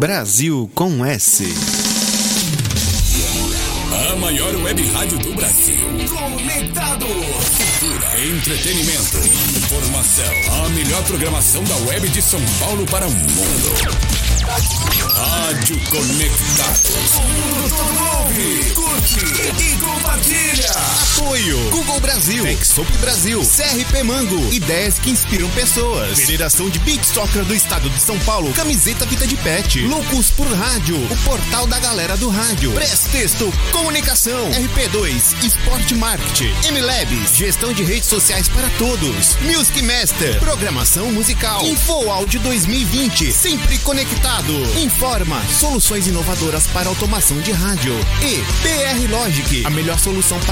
Brasil com S. A maior web rádio do Brasil. Conectado. Cultura, entretenimento, informação. A melhor programação da web de São Paulo para o mundo. Rádio Conectados. Mundo ouve, curte Apoio. Google Brasil, Exop Brasil, CRP Mango, ideias que inspiram pessoas. Federação de Beach Soccer do Estado de São Paulo, camiseta Vida de Pet, Loucos por Rádio, o portal da galera do rádio, Prestexto, Comunicação, RP2, Esporte Marketing, MLabs, gestão de redes sociais para todos, Music Master, programação musical, Info Áudio 2020, sempre conectado. Informa, soluções inovadoras para automação de rádio. E BR Logic, a melhor solução para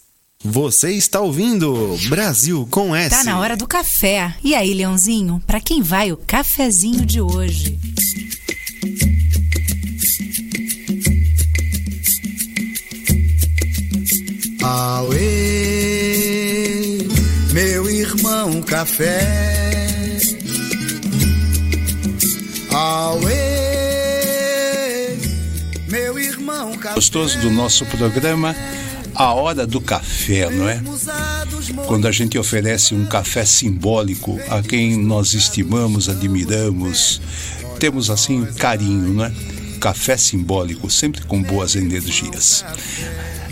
Você está ouvindo Brasil com S. Tá na hora do café. E aí, Leãozinho, para quem vai o cafezinho de hoje? Auê, meu irmão café. Auê, meu irmão café. Gostoso do nosso programa, a hora do café, não é? Quando a gente oferece um café simbólico a quem nós estimamos, admiramos, temos assim carinho, não é? Café simbólico, sempre com boas energias.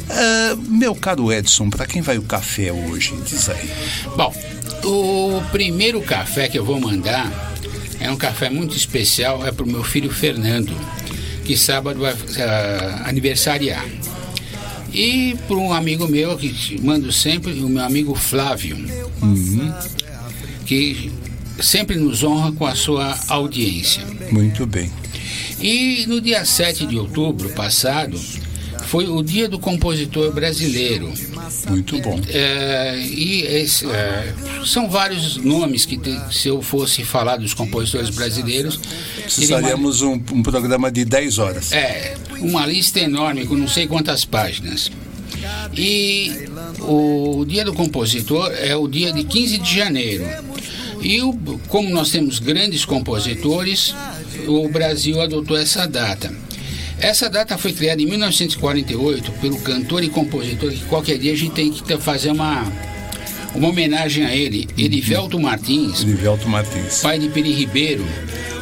Ah, meu caro Edson, para quem vai o café hoje? Diz aí. Bom, o primeiro café que eu vou mandar é um café muito especial, é para o meu filho Fernando, que sábado vai ah, aniversariar. E para um amigo meu que te mando sempre, o meu amigo Flávio, que sempre nos honra com a sua audiência. Muito bem. E no dia 7 de outubro passado, foi o dia do compositor brasileiro. Muito bom. É, e esse, é, são vários nomes que te- se eu fosse falar dos compositores brasileiros teria uma- Precisaríamos um, um programa de 10 horas. é, uma lista enorme com não sei quantas páginas. E o Dia do Compositor é o dia de 15 de janeiro. E o- como nós temos grandes compositores, o Brasil adotou essa data. Essa data foi criada em 1948 pelo cantor e compositor que qualquer dia a gente tem que fazer uma, uma homenagem a ele, Edivelto Martins, Edivelto Martins. pai de Peri Ribeiro,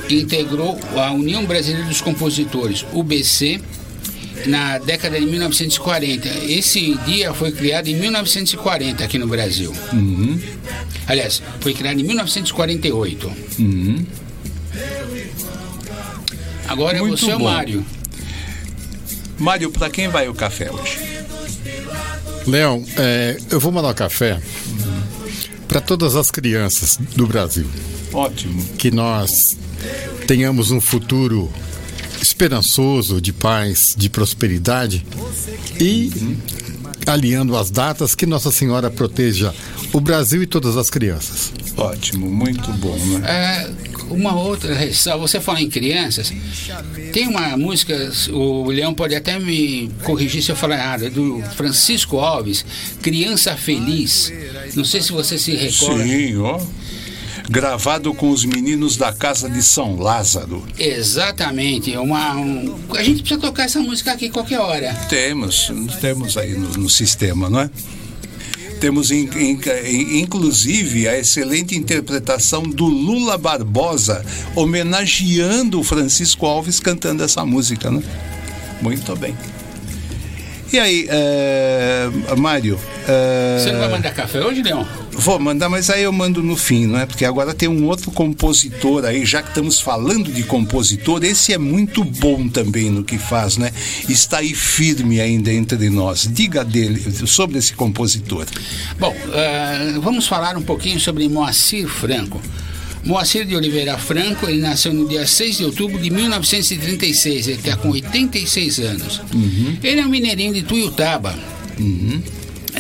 que integrou a União Brasileira dos Compositores, UBC, na década de 1940. Esse dia foi criado em 1940 aqui no Brasil. Uhum. Aliás, foi criado em 1948. Uhum. Agora Muito é você, bom. Mário. Mário, para quem vai o café hoje? Leão, é, eu vou mandar um café para todas as crianças do Brasil. Ótimo. Que nós tenhamos um futuro esperançoso, de paz, de prosperidade e aliando as datas que Nossa Senhora proteja o Brasil e todas as crianças. Ótimo, muito bom, né? É, uma outra ressalva, você fala em crianças, tem uma música, o Leão pode até me corrigir se eu falar errado, é do Francisco Alves, Criança Feliz. Não sei se você se recorda. Sim, ó. Gravado com os meninos da casa de São Lázaro. Exatamente, uma, um- a gente precisa tocar essa música aqui qualquer hora. Temos, temos aí no, no sistema, não é? Temos in- in- in- inclusive a excelente interpretação do Lula Barbosa homenageando o Francisco Alves cantando essa música, né? Muito bem. E aí, é, Mário? é, Você não vai mandar café hoje, Leão? Vou mandar, mas aí eu mando no fim, não é? Porque agora tem um outro compositor aí, já que estamos falando de compositor, esse é muito bom também no que faz, né? Está aí firme ainda entre nós. Diga dele, sobre esse compositor. Bom, eh, vamos falar um pouquinho sobre Moacir Franco. Moacir de Oliveira Franco, ele nasceu no dia 6 de outubro de 1936, ele está com 86 anos. Ele é um mineirinho de Tuiutaba.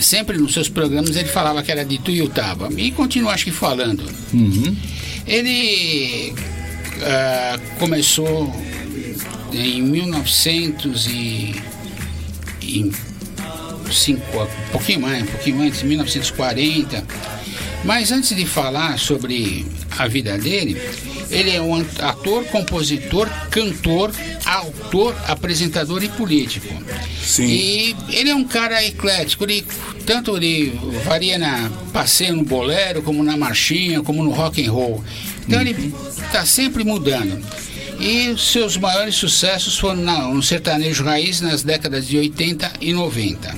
Sempre nos seus programas ele falava que era de Tuiutaba. E continua, acho que, falando. Ele ah, começou em 1900 e, e cinco, um pouquinho mais, um pouquinho antes, 1940. Mas antes de falar sobre a vida dele, ele é um ator, compositor, cantor, autor, apresentador e político. Sim. E ele é um cara eclético, ele, tanto ele varia na passeio no bolero, como na marchinha, como no rock and roll. Então ele está sempre mudando. E seus maiores sucessos foram na- no sertanejo raiz nas décadas de 80 e 90.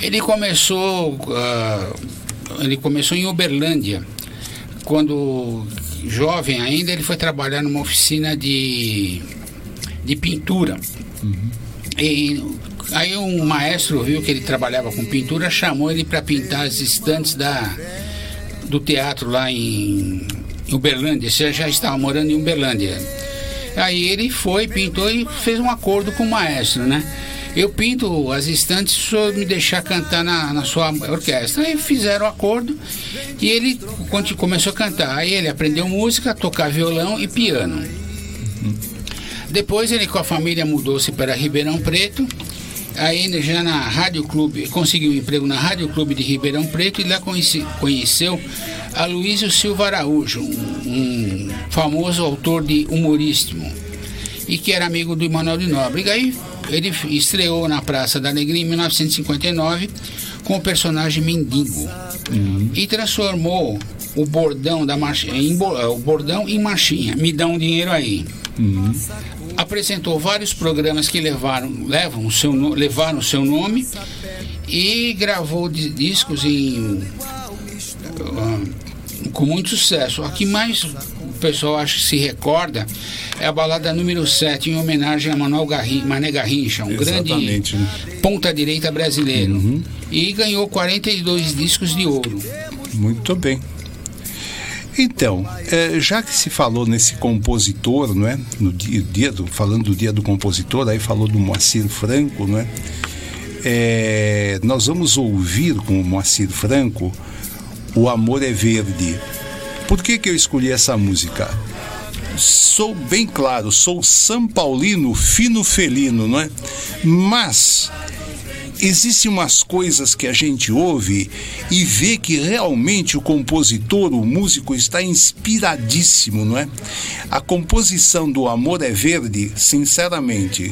Ele começou, ah, ele começou em Uberlândia. Quando jovem ainda, ele foi trabalhar numa oficina de, de pintura. E aí um maestro viu que ele trabalhava com pintura, chamou ele para pintar as estantes da, do teatro lá em, em Uberlândia. Você já estava morando em Uberlândia. Aí ele foi, pintou e fez um acordo com o maestro, né? Eu pinto as estantes se o senhor me deixar cantar na, na sua orquestra. Aí fizeram o acordo e ele conti- começou a cantar. Aí ele aprendeu música, tocar violão e piano. Depois ele com a família mudou-se para Ribeirão Preto. Aí já na Rádio Clube, conseguiu um emprego na Rádio Clube de Ribeirão Preto e lá conheci- conheceu Aloysio Silva Araújo, um, um famoso autor de humorístico e que era amigo do Emanuel de Nóbrega. Aí ele estreou na Praça da Alegria em 1959 com o personagem Mendigo e transformou o bordão da marchinha, em, eh, o bordão em marchinha. Me dá um dinheiro aí. Apresentou vários programas que levaram, levam o seu, levaram o seu nome e gravou di- discos em, ah, com muito sucesso. A que mais o pessoal acho que se recorda é a balada número 7, em homenagem a Manuel Garrin, Mané Garrincha, um Exatamente, grande né? ponta direita brasileiro. E ganhou 42 discos de ouro. Muito bem. Então, eh, já que se falou nesse compositor, não é? No dia, dia do, falando do dia do compositor, aí falou do Moacir Franco, não é? Eh, nós vamos ouvir com o Moacir Franco O Amor é Verde. Por que, que eu escolhi essa música? Sou bem claro, sou São Paulino fino felino, não é? Mas existem umas coisas que a gente ouve e vê que realmente o compositor, o músico está inspiradíssimo, não é? A composição do Amor é Verde, sinceramente,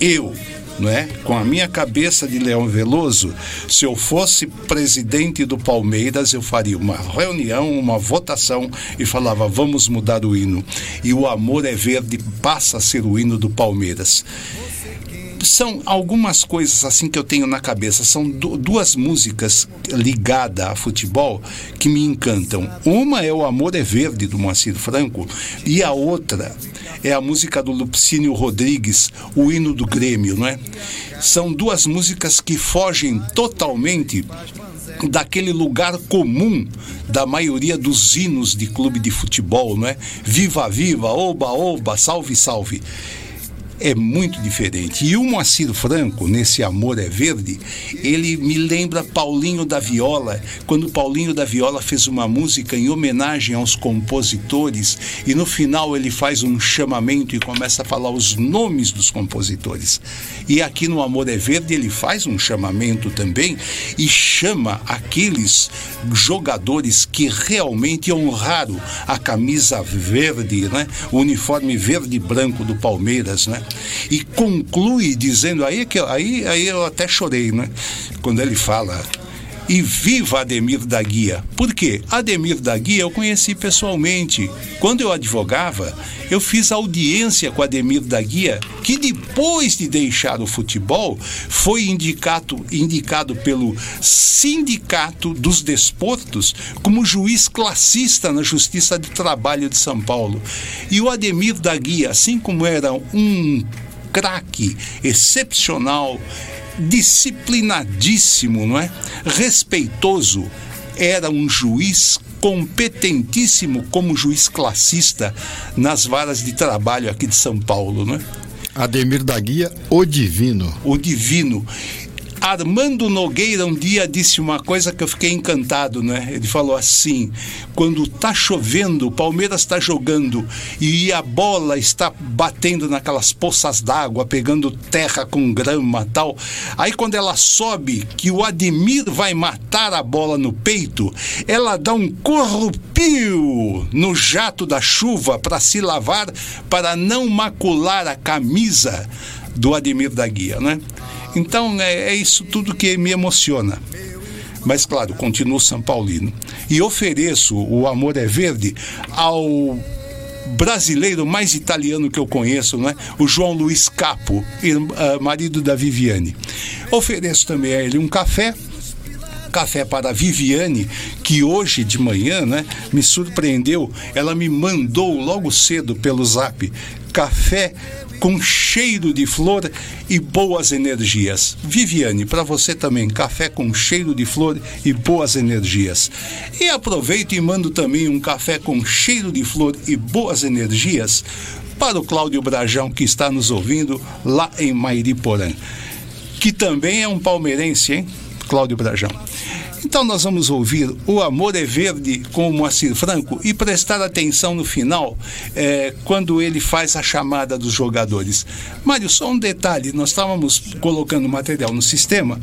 eu, não é? Com a minha cabeça de Leão Veloso, se eu fosse presidente do Palmeiras, eu faria uma reunião, uma votação e falava: vamos mudar o hino. E o Amor é Verde passa a ser o hino do Palmeiras são algumas coisas assim que eu tenho na cabeça. São du- duas músicas ligadas a futebol que me encantam. Uma é o Amor é Verde, do Moacir Franco, e a outra é a música do Lupicínio Rodrigues, o hino do Grêmio, não é? São duas músicas que fogem totalmente daquele lugar comum da maioria dos hinos de clube de futebol, não é? Viva, viva, oba, oba, salve, salve é muito diferente. E o Moacir Franco, nesse Amor é Verde, ele me lembra Paulinho da Viola, quando Paulinho da Viola fez uma música em homenagem aos compositores e no final ele faz um chamamento e começa a falar os nomes dos compositores. E aqui no Amor é Verde ele faz um chamamento também e chama aqueles jogadores que realmente honraram a camisa verde, né? o uniforme verde e branco do Palmeiras, né? E conclui dizendo aí que aí aí eu até chorei, né? Quando ele fala E viva Ademir da Guia. Por quê? Ademir da Guia eu conheci pessoalmente. Quando eu advogava, eu fiz audiência com Ademir da Guia, que depois de deixar o futebol, foi indicado, indicado pelo Sindicato dos Desportos como juiz classista na Justiça de Trabalho de São Paulo. E o Ademir da Guia, assim como era um craque excepcional, disciplinadíssimo, não é? Respeitoso, era um juiz competentíssimo como juiz classista nas varas de trabalho aqui de São Paulo, não é? Ademir da Guia, o divino. O divino. Armando Nogueira um dia disse uma coisa que eu fiquei encantado, né? Ele falou assim: quando tá chovendo, o Palmeiras está jogando e a bola está batendo naquelas poças d'água, pegando terra com grama tal. Aí quando ela sobe, que o Ademir vai matar a bola no peito, ela dá um corrupio no jato da chuva para se lavar, para não macular a camisa do Ademir da Guia, né? Então é, é isso tudo que me emociona. Mas claro, continuo São Paulino. E ofereço o Amor é Verde ao brasileiro mais italiano que eu conheço, né? o João Luiz Capo, uh, marido da Viviane. Ofereço também a ele um café café para a Viviane, que hoje de manhã né, me surpreendeu. Ela me mandou logo cedo pelo zap café com cheiro de flor e boas energias. Viviane, para você também, café com cheiro de flor e boas energias. E aproveito e mando também um café com cheiro de flor e boas energias para o Cláudio Brajão, que está nos ouvindo lá em Mairiporã, que também é um palmeirense, hein? Cláudio Brajão. Então nós vamos ouvir O Amor é Verde com o Moacir Franco e prestar atenção no final, é, quando ele faz a chamada dos jogadores. Mário, só um detalhe: nós estávamos colocando material no sistema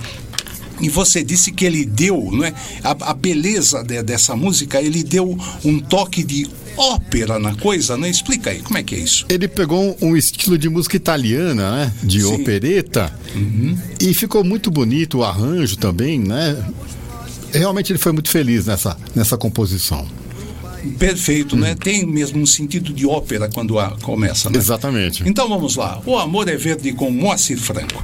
e você disse que ele deu, não é? A, a beleza de, dessa música, ele deu um toque de ópera na coisa, né? Explica aí, como é que é isso? Ele pegou um estilo de música italiana, né? De Sim. opereta. Uhum. E ficou muito bonito o arranjo também, né? Realmente ele foi muito feliz nessa, nessa composição. Perfeito, né? Tem mesmo um sentido de ópera quando a começa, né? Exatamente. Então vamos lá. O Amor é Verde com Moacir Franco.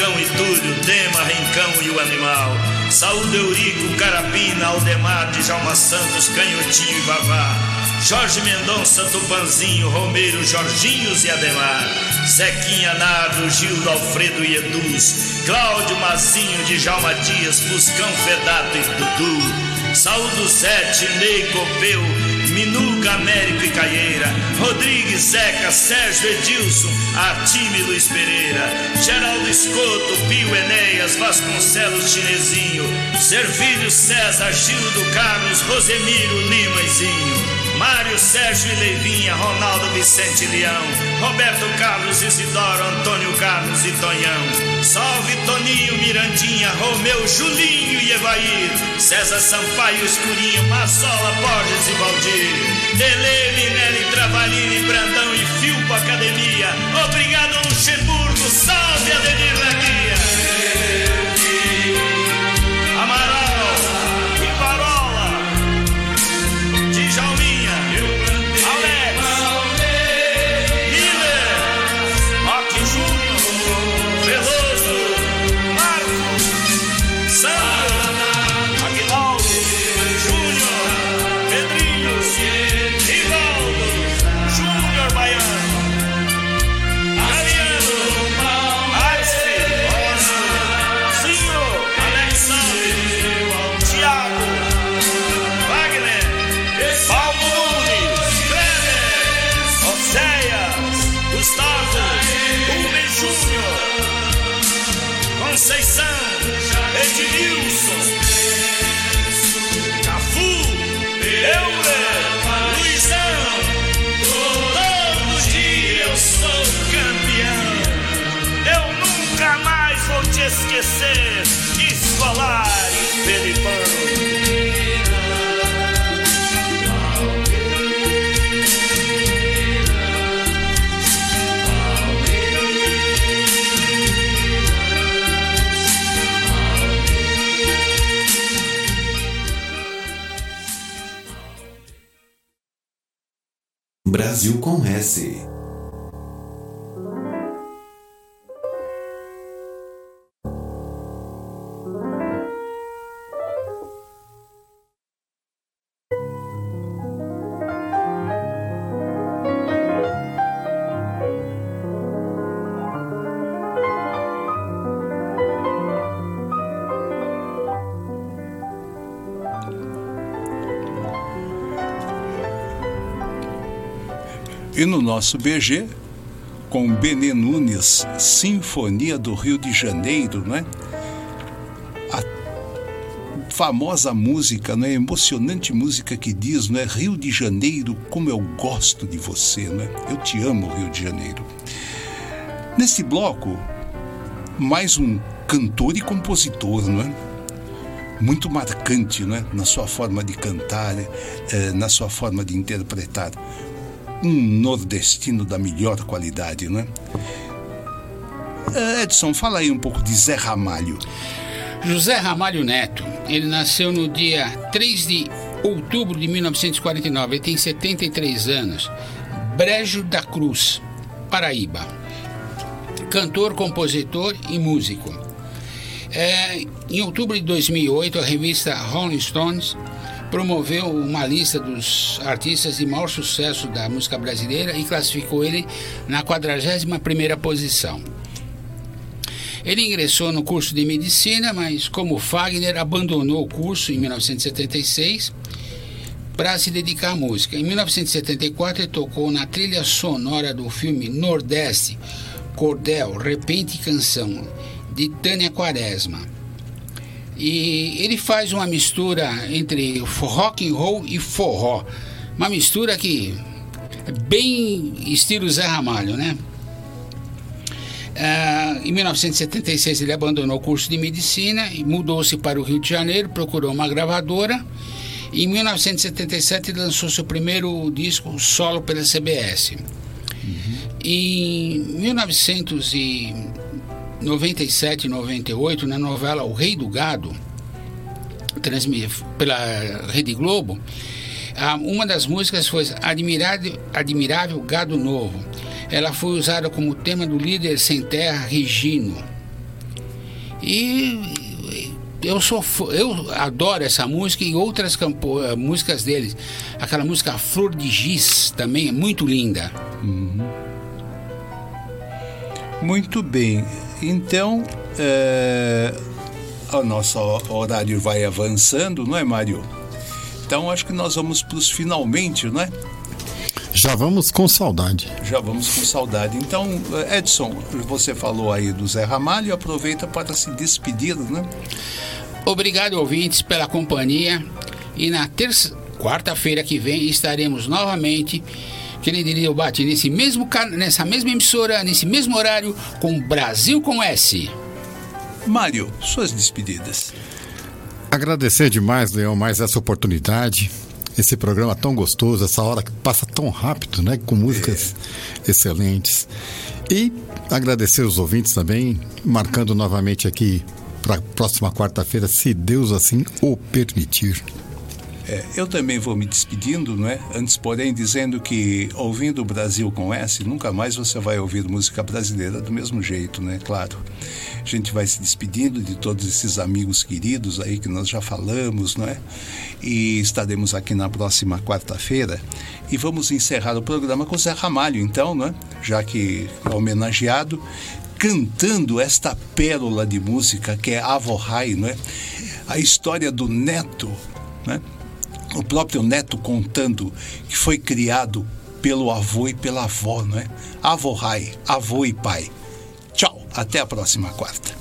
Turcão e Túlio, Dema, Rincão e o Animal. Saúde, Eurico, Carapina, Aldemar, Djalma Santos, Canhotinho e Vavá. Jorge Mendonça, Tupanzinho, Romeiro, Jorginhos e Ademar. Zequinha, Nardo, Gildo, Alfredo e Eduz. Cláudio, Mazinho, Djalma Dias, Buscão, Fedato e Dudu. Saúdo Zete, Ney Copeu, Minuca, Américo e Caieira, Rodrigues, Zeca, Sérgio Edilson, Artime Luiz Pereira, Geraldo Escoto, Pio Enéas, Vasconcelos Chinesinho, Servílio César, Gildo Carlos, Rosemiro Lima e Zinho. Mário Sérgio e Leivinha, Ronaldo Vicente Leão, Roberto Carlos Isidoro, Antônio Carlos e Tonhão. Salve Toninho, Mirandinha, Romeu, Julinho e Evair, César Sampaio, Escurinho, Marsola, Borges e Valdir. Dele, Minelli, Travalini, Brandão e Filpo Academia. Obrigado, Luxemburgo. Salve Adenir Leguia. Brasil com S. E no nosso BG, com Benê Nunes, Sinfonia do Rio de Janeiro, né? A famosa música, né? Emocionante música que diz, né? Rio de Janeiro, como eu gosto de você, né? Eu te amo, Rio de Janeiro. Nesse bloco, mais um cantor e compositor, não é? Muito marcante, né? Na sua forma de cantar, eh, na sua forma de interpretar um nordestino da melhor qualidade, né? Edson, fala aí um pouco de Zé Ramalho. José Ramalho Neto, ele nasceu no dia 3 de outubro de 1949, ele tem 73 anos. Brejo da Cruz, Paraíba. Cantor, compositor e músico. É, em outubro de 2008, a revista Rolling Stones promoveu uma lista dos artistas de maior sucesso da música brasileira e classificou ele na 41ª posição. Ele ingressou no curso de medicina, mas como Fagner abandonou o curso em 1976 para se dedicar à música. Em 1974 ele tocou na trilha sonora do filme Nordeste, Cordel, Repente e Canção, de Tânia Quaresma. E ele faz uma mistura entre rock and roll e forró. Uma mistura que é bem estilo Zé Ramalho, né? Ah, em 1976 ele abandonou o curso de medicina e mudou-se para o Rio de Janeiro, procurou uma gravadora. Em 1977 ele lançou seu primeiro disco solo pela CBS. Em 1997 e 98, na novela O Rei do Gado, pela Rede Globo, uma das músicas foi Admirável, Gado Novo. Ela foi usada como tema do líder sem terra Regino. E eu sou eu adoro essa música e outras campo- eh, músicas deles. Aquela música Flor de Giz também é muito linda. Muito bem. Então, é, o nosso horário vai avançando, não é, Mário? Então, acho que nós vamos para os finalmente, não é? Já vamos com saudade. Já vamos com saudade. Então, Edson, você falou aí do Zé Ramalho, aproveita para se despedir, né? Obrigado, ouvintes, pela companhia. E na terça, quarta-feira que vem estaremos novamente, que nem diria o Bate, nesse mesmo, nessa mesma emissora, nesse mesmo horário, com Brasil com S. Mário, suas despedidas. Agradecer demais, Leão, mais essa oportunidade, esse programa tão gostoso, essa hora que passa tão rápido, né? Com músicas excelentes. E agradecer os ouvintes também, marcando novamente aqui para a próxima quarta-feira, se Deus assim o permitir. É, eu também vou me despedindo, não é? Antes, porém, dizendo que ouvindo o Brasil com S, nunca mais você vai ouvir música brasileira do mesmo jeito, né? Claro. A gente vai se despedindo de todos esses amigos queridos aí que nós já falamos, não é? E estaremos aqui na próxima quarta-feira e vamos encerrar o programa com o Zé Ramalho, então, não é? Já que é homenageado, cantando esta pérola de música que é Avo Rai, não é? A história do neto, né? O próprio neto contando que foi criado pelo avô e pela avó, não é? Avô Rai, avô e pai. Tchau, até a próxima quarta.